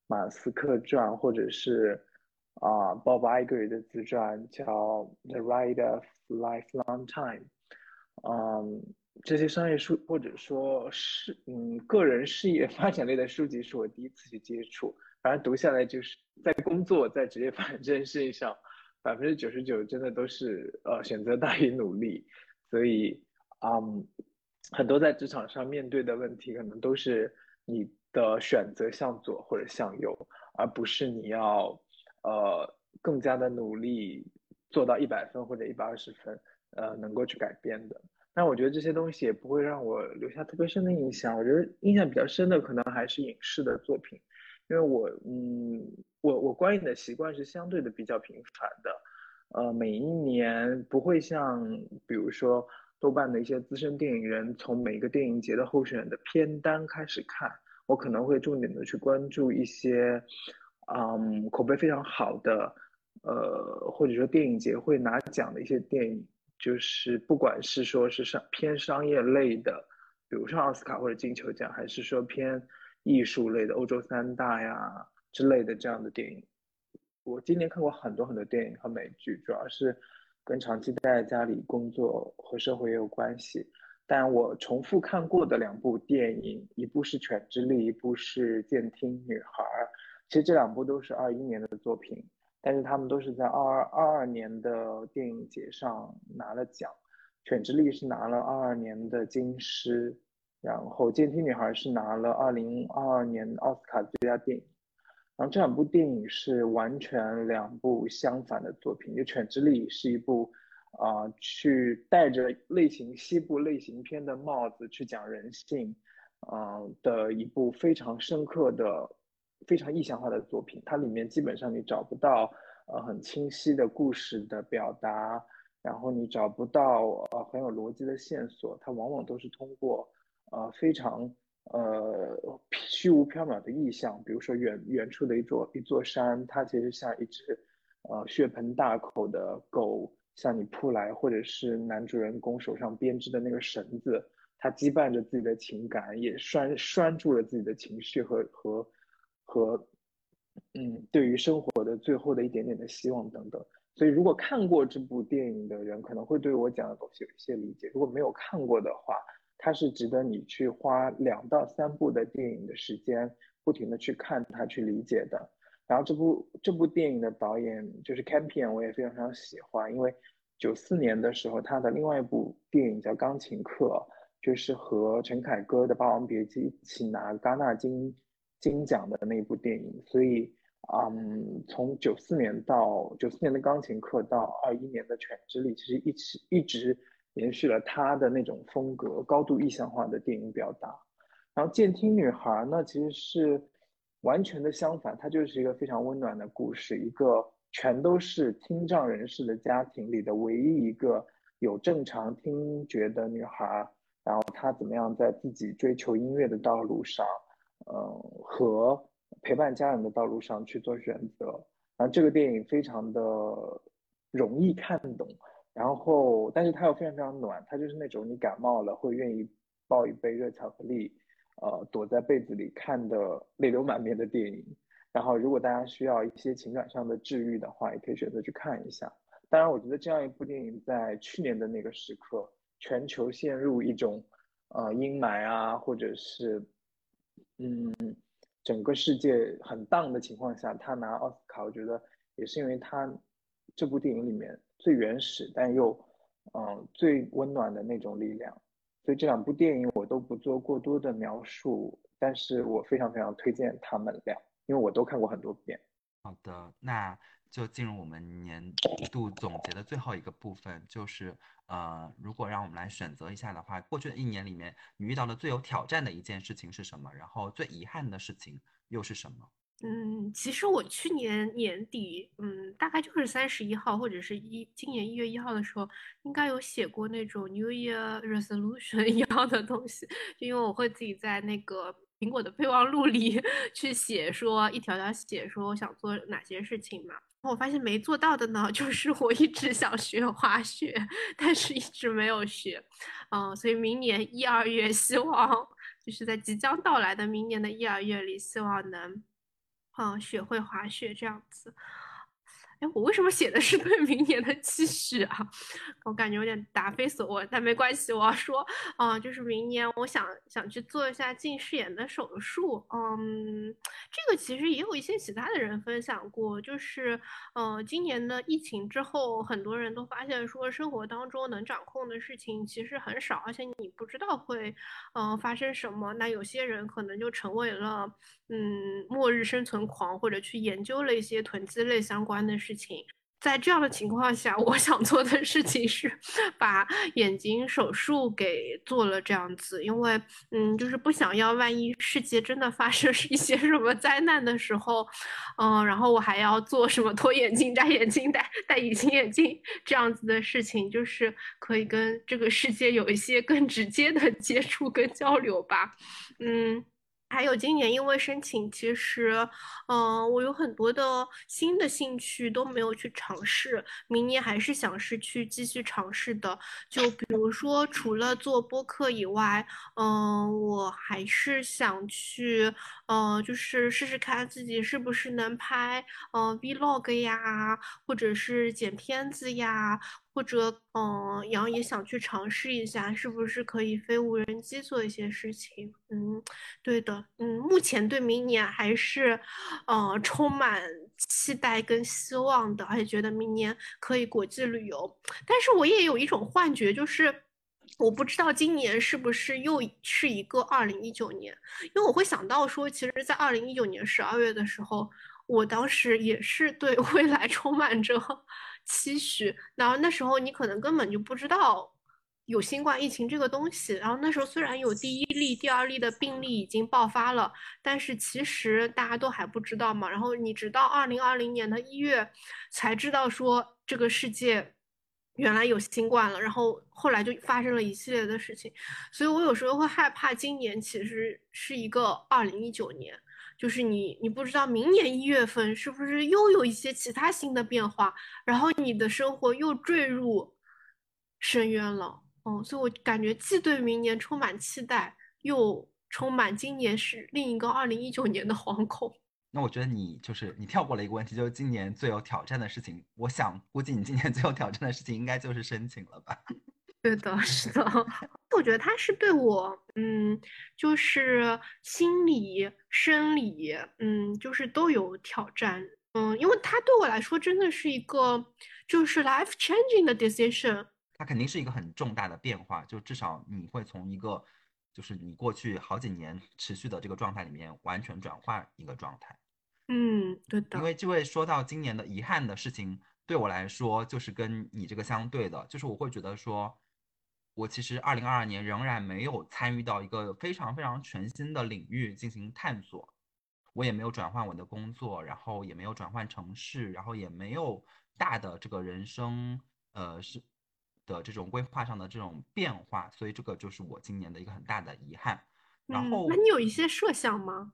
马斯克传，或者是啊，Bob Iger 的自传，叫《The Ride of Lifelong Time》。嗯，这些商业书或者说是嗯个人事业发展类的书籍，是我第一次去接触。反正读下来，就是在工作、在职业发展这件事情上，百分之九十九真的都是呃选择大于努力。所以，嗯，很多在职场上面对的问题，可能都是你。的选择向左或者向右，而不是你要呃更加的努力做到一百分或者一百二十分，呃能够去改变的。但我觉得这些东西也不会让我留下特别深的印象。我觉得印象比较深的可能还是影视的作品，因为我嗯我我观影的习惯是相对的比较频繁的，呃每一年不会像比如说豆瓣的一些资深电影人从每个电影节的候选人的片单开始看。我可能会重点的去关注一些，嗯，口碑非常好的，呃，或者说电影节会拿奖的一些电影，就是不管是说是商偏商业类的，比如说奥斯卡或者金球奖，还是说偏艺术类的欧洲三大呀之类的这样的电影。我今年看过很多很多电影和美剧，主要是跟长期待在家里工作和社会也有关系。但我重复看过的两部电影，一部是《犬之力》，一部是《监听女孩》。其实这两部都是二一年的作品，但是他们都是在二二二二年的电影节上拿了奖。《犬之力》是拿了二二年的金狮，然后《监听女孩》是拿了二零二二年奥斯卡最佳电影。然后这两部电影是完全两部相反的作品，就《犬之力》是一部。啊，去戴着类型西部类型片的帽子去讲人性，嗯的一部非常深刻的、非常意象化的作品。它里面基本上你找不到呃很清晰的故事的表达，然后你找不到呃很有逻辑的线索。它往往都是通过呃非常呃虚无缥缈的意象，比如说远远处的一座一座山，它其实像一只呃血盆大口的狗。向你扑来，或者是男主人公手上编织的那个绳子，他羁绊着自己的情感，也拴拴住了自己的情绪和和和，嗯，对于生活的最后的一点点的希望等等。所以，如果看过这部电影的人，可能会对我讲的东西有一些理解；如果没有看过的话，它是值得你去花两到三部的电影的时间，不停的去看它，去理解的。然后这部这部电影的导演就是 Campion，我也非常非常喜欢，因为九四年的时候他的另外一部电影叫《钢琴课》，就是和陈凯歌的《霸王别姬》一起拿戛纳金金奖的那部电影，所以，嗯，从九四年到九四年的钢琴课到二一年的犬之力，其实一直一直延续了他的那种风格，高度意象化的电影表达。然后《监听女孩》呢，其实是完全的相反，它就是一个非常温暖的故事，一个全都是听障人士的家庭里的唯一一个有正常听觉的女孩，然后她怎么样在自己追求音乐的道路上。嗯，和陪伴家人的道路上去做选择。然后这个电影非常的容易看懂，然后但是它又非常非常暖，它就是那种你感冒了会愿意抱一杯热巧克力，呃，躲在被子里看的泪流满面的电影。然后如果大家需要一些情感上的治愈的话，也可以选择去看一下。当然，我觉得这样一部电影在去年的那个时刻，全球陷入一种呃阴霾啊，或者是。嗯，整个世界很荡的情况下，他拿奥斯卡，我觉得也是因为他这部电影里面最原始但又嗯最温暖的那种力量。所以这两部电影我都不做过多的描述，但是我非常非常推荐他们俩，因为我都看过很多遍。好的，那就进入我们年度总结的最后一个部分，就是。呃，如果让我们来选择一下的话，过去的一年里面，你遇到的最有挑战的一件事情是什么？然后最遗憾的事情又是什么？嗯，其实我去年年底，嗯，大概就是三十一号或者是一今年一月一号的时候，应该有写过那种 New Year Resolution [LAUGHS] 一样的东西，就因为我会自己在那个苹果的备忘录里 [LAUGHS] 去写，说一条条写，说我想做哪些事情嘛。我发现没做到的呢，[LAUGHS] 就是我一直想学滑雪，但是一直没有学，嗯，所以明年一二月希望就是在即将到来的明年的一二月里，希望能，嗯，学会滑雪这样子。哎，我为什么写的是 [LAUGHS] 对明年的期许啊？我感觉有点答非所问，但没关系，我要说，啊，就是明年我想想去做一下近视眼的手术。嗯，这个其实也有一些其他的人分享过，就是，呃，今年的疫情之后，很多人都发现说，生活当中能掌控的事情其实很少，而且你不知道会，嗯，发生什么。那有些人可能就成为了，嗯，末日生存狂，或者去研究了一些囤积类相关的。事情，在这样的情况下，[LAUGHS] 我想做的事情是把眼睛手术给做了，这样子，因为，嗯，就是不想要万一世界真的发生 [LAUGHS] 一些什么灾难的时候，嗯，然后我还要做什么脱眼镜、[LAUGHS] 摘眼镜、戴戴隐形眼镜这样子的事情，就是可以跟这个世界有一些更直接的接触跟交流吧，嗯。还有今年因为申请，其实，嗯，我有很多的新的兴趣都没有去尝试，明年还是想是去继续尝试的。就比如说，除了做播客以外，嗯，我还是想去，嗯，就是试试看自己是不是能拍，嗯，vlog 呀，或者是剪片子呀。或者，嗯，杨也想去尝试一下，是不是可以飞无人机做一些事情？嗯，对的，嗯，目前对明年还是，呃，充满期待跟希望的，而且觉得明年可以国际旅游。但是我也有一种幻觉，就是我不知道今年是不是又是一个二零一九年，因为我会想到说，其实，在二零一九年十二月的时候，我当时也是对未来充满着。期许，然后那时候你可能根本就不知道有新冠疫情这个东西。然后那时候虽然有第一例、第二例的病例已经爆发了，但是其实大家都还不知道嘛。然后你直到二零二零年的一月才知道说这个世界原来有新冠了。然后后来就发生了一系列的事情，所以我有时候会害怕今年其实是一个二零一九年。就是你，你不知道明年一月份是不是又有一些其他新的变化，然后你的生活又坠入深渊了。嗯，所以我感觉既对明年充满期待，又充满今年是另一个二零一九年的惶恐。那我觉得你就是你跳过了一个问题，就是今年最有挑战的事情。我想估计你今年最有挑战的事情应该就是申请了吧？对的，[LAUGHS] 是的。我觉得他是对我，嗯，就是心理、生理，嗯，就是都有挑战，嗯，因为他对我来说真的是一个就是 life changing 的 decision。它肯定是一个很重大的变化，就至少你会从一个就是你过去好几年持续的这个状态里面完全转换一个状态。嗯，对的。因为就会说到今年的遗憾的事情，对我来说就是跟你这个相对的，就是我会觉得说，我其实二零二二年仍然没有参与到一个非常非常全新的领域进行探索，我也没有转换我的工作，然后也没有转换城市，然后也没有大的这个人生呃是的这种规划上的这种变化，所以这个就是我今年的一个很大的遗憾。然后，那你有一些设想吗？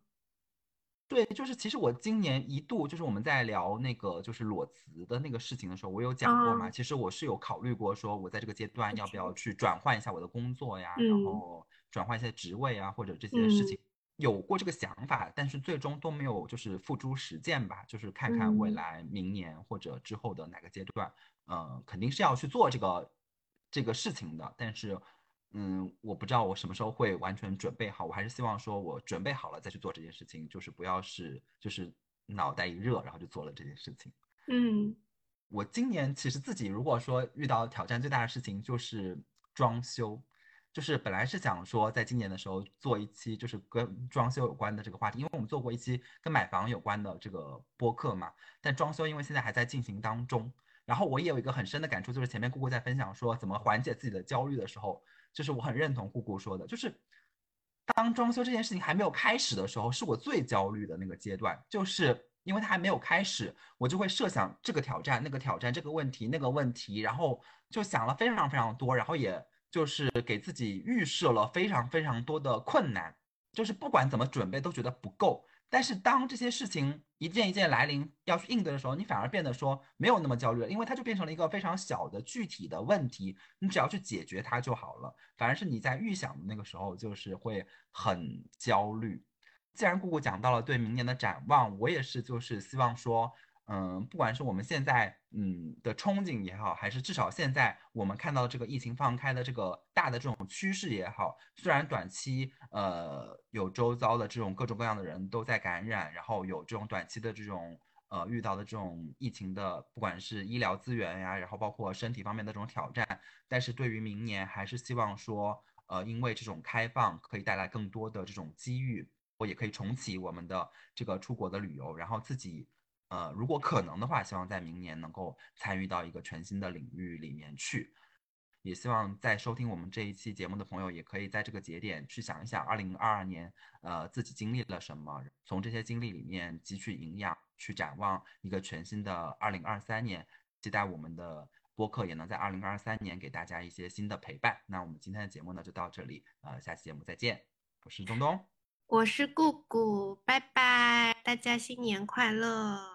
对，就是其实我今年一度就是我们在聊那个就是裸辞的那个事情的时候，我有讲过嘛。其实我是有考虑过，说我在这个阶段要不要去转换一下我的工作呀，然后转换一些职位啊，或者这些事情有过这个想法，但是最终都没有就是付诸实践吧。就是看看未来明年或者之后的哪个阶段，嗯，肯定是要去做这个这个事情的，但是。嗯，我不知道我什么时候会完全准备好，我还是希望说我准备好了再去做这件事情，就是不要是就是脑袋一热然后就做了这件事情。嗯，我今年其实自己如果说遇到挑战最大的事情就是装修，就是本来是想说在今年的时候做一期就是跟装修有关的这个话题，因为我们做过一期跟买房有关的这个播客嘛，但装修因为现在还在进行当中，然后我也有一个很深的感触，就是前面姑姑在分享说怎么缓解自己的焦虑的时候。就是我很认同姑姑说的，就是当装修这件事情还没有开始的时候，是我最焦虑的那个阶段。就是因为它还没有开始，我就会设想这个挑战、那个挑战、这个问题、那个问题，然后就想了非常非常多，然后也就是给自己预设了非常非常多的困难，就是不管怎么准备都觉得不够。但是当这些事情一件一件来临要去应对的时候，你反而变得说没有那么焦虑了，因为它就变成了一个非常小的具体的问题，你只要去解决它就好了。反而是你在预想的那个时候，就是会很焦虑。既然姑姑讲到了对明年的展望，我也是就是希望说。嗯，不管是我们现在嗯的憧憬也好，还是至少现在我们看到这个疫情放开的这个大的这种趋势也好，虽然短期呃有周遭的这种各种各样的人都在感染，然后有这种短期的这种呃遇到的这种疫情的，不管是医疗资源呀，然后包括身体方面的这种挑战，但是对于明年还是希望说，呃，因为这种开放可以带来更多的这种机遇，我也可以重启我们的这个出国的旅游，然后自己。呃，如果可能的话，希望在明年能够参与到一个全新的领域里面去，也希望在收听我们这一期节目的朋友，也可以在这个节点去想一想，二零二二年，呃，自己经历了什么，从这些经历里面汲取营养，去展望一个全新的二零二三年，期待我们的播客也能在二零二三年给大家一些新的陪伴。那我们今天的节目呢，就到这里，呃，下期节目再见，我是东东，我是姑姑，拜拜，大家新年快乐。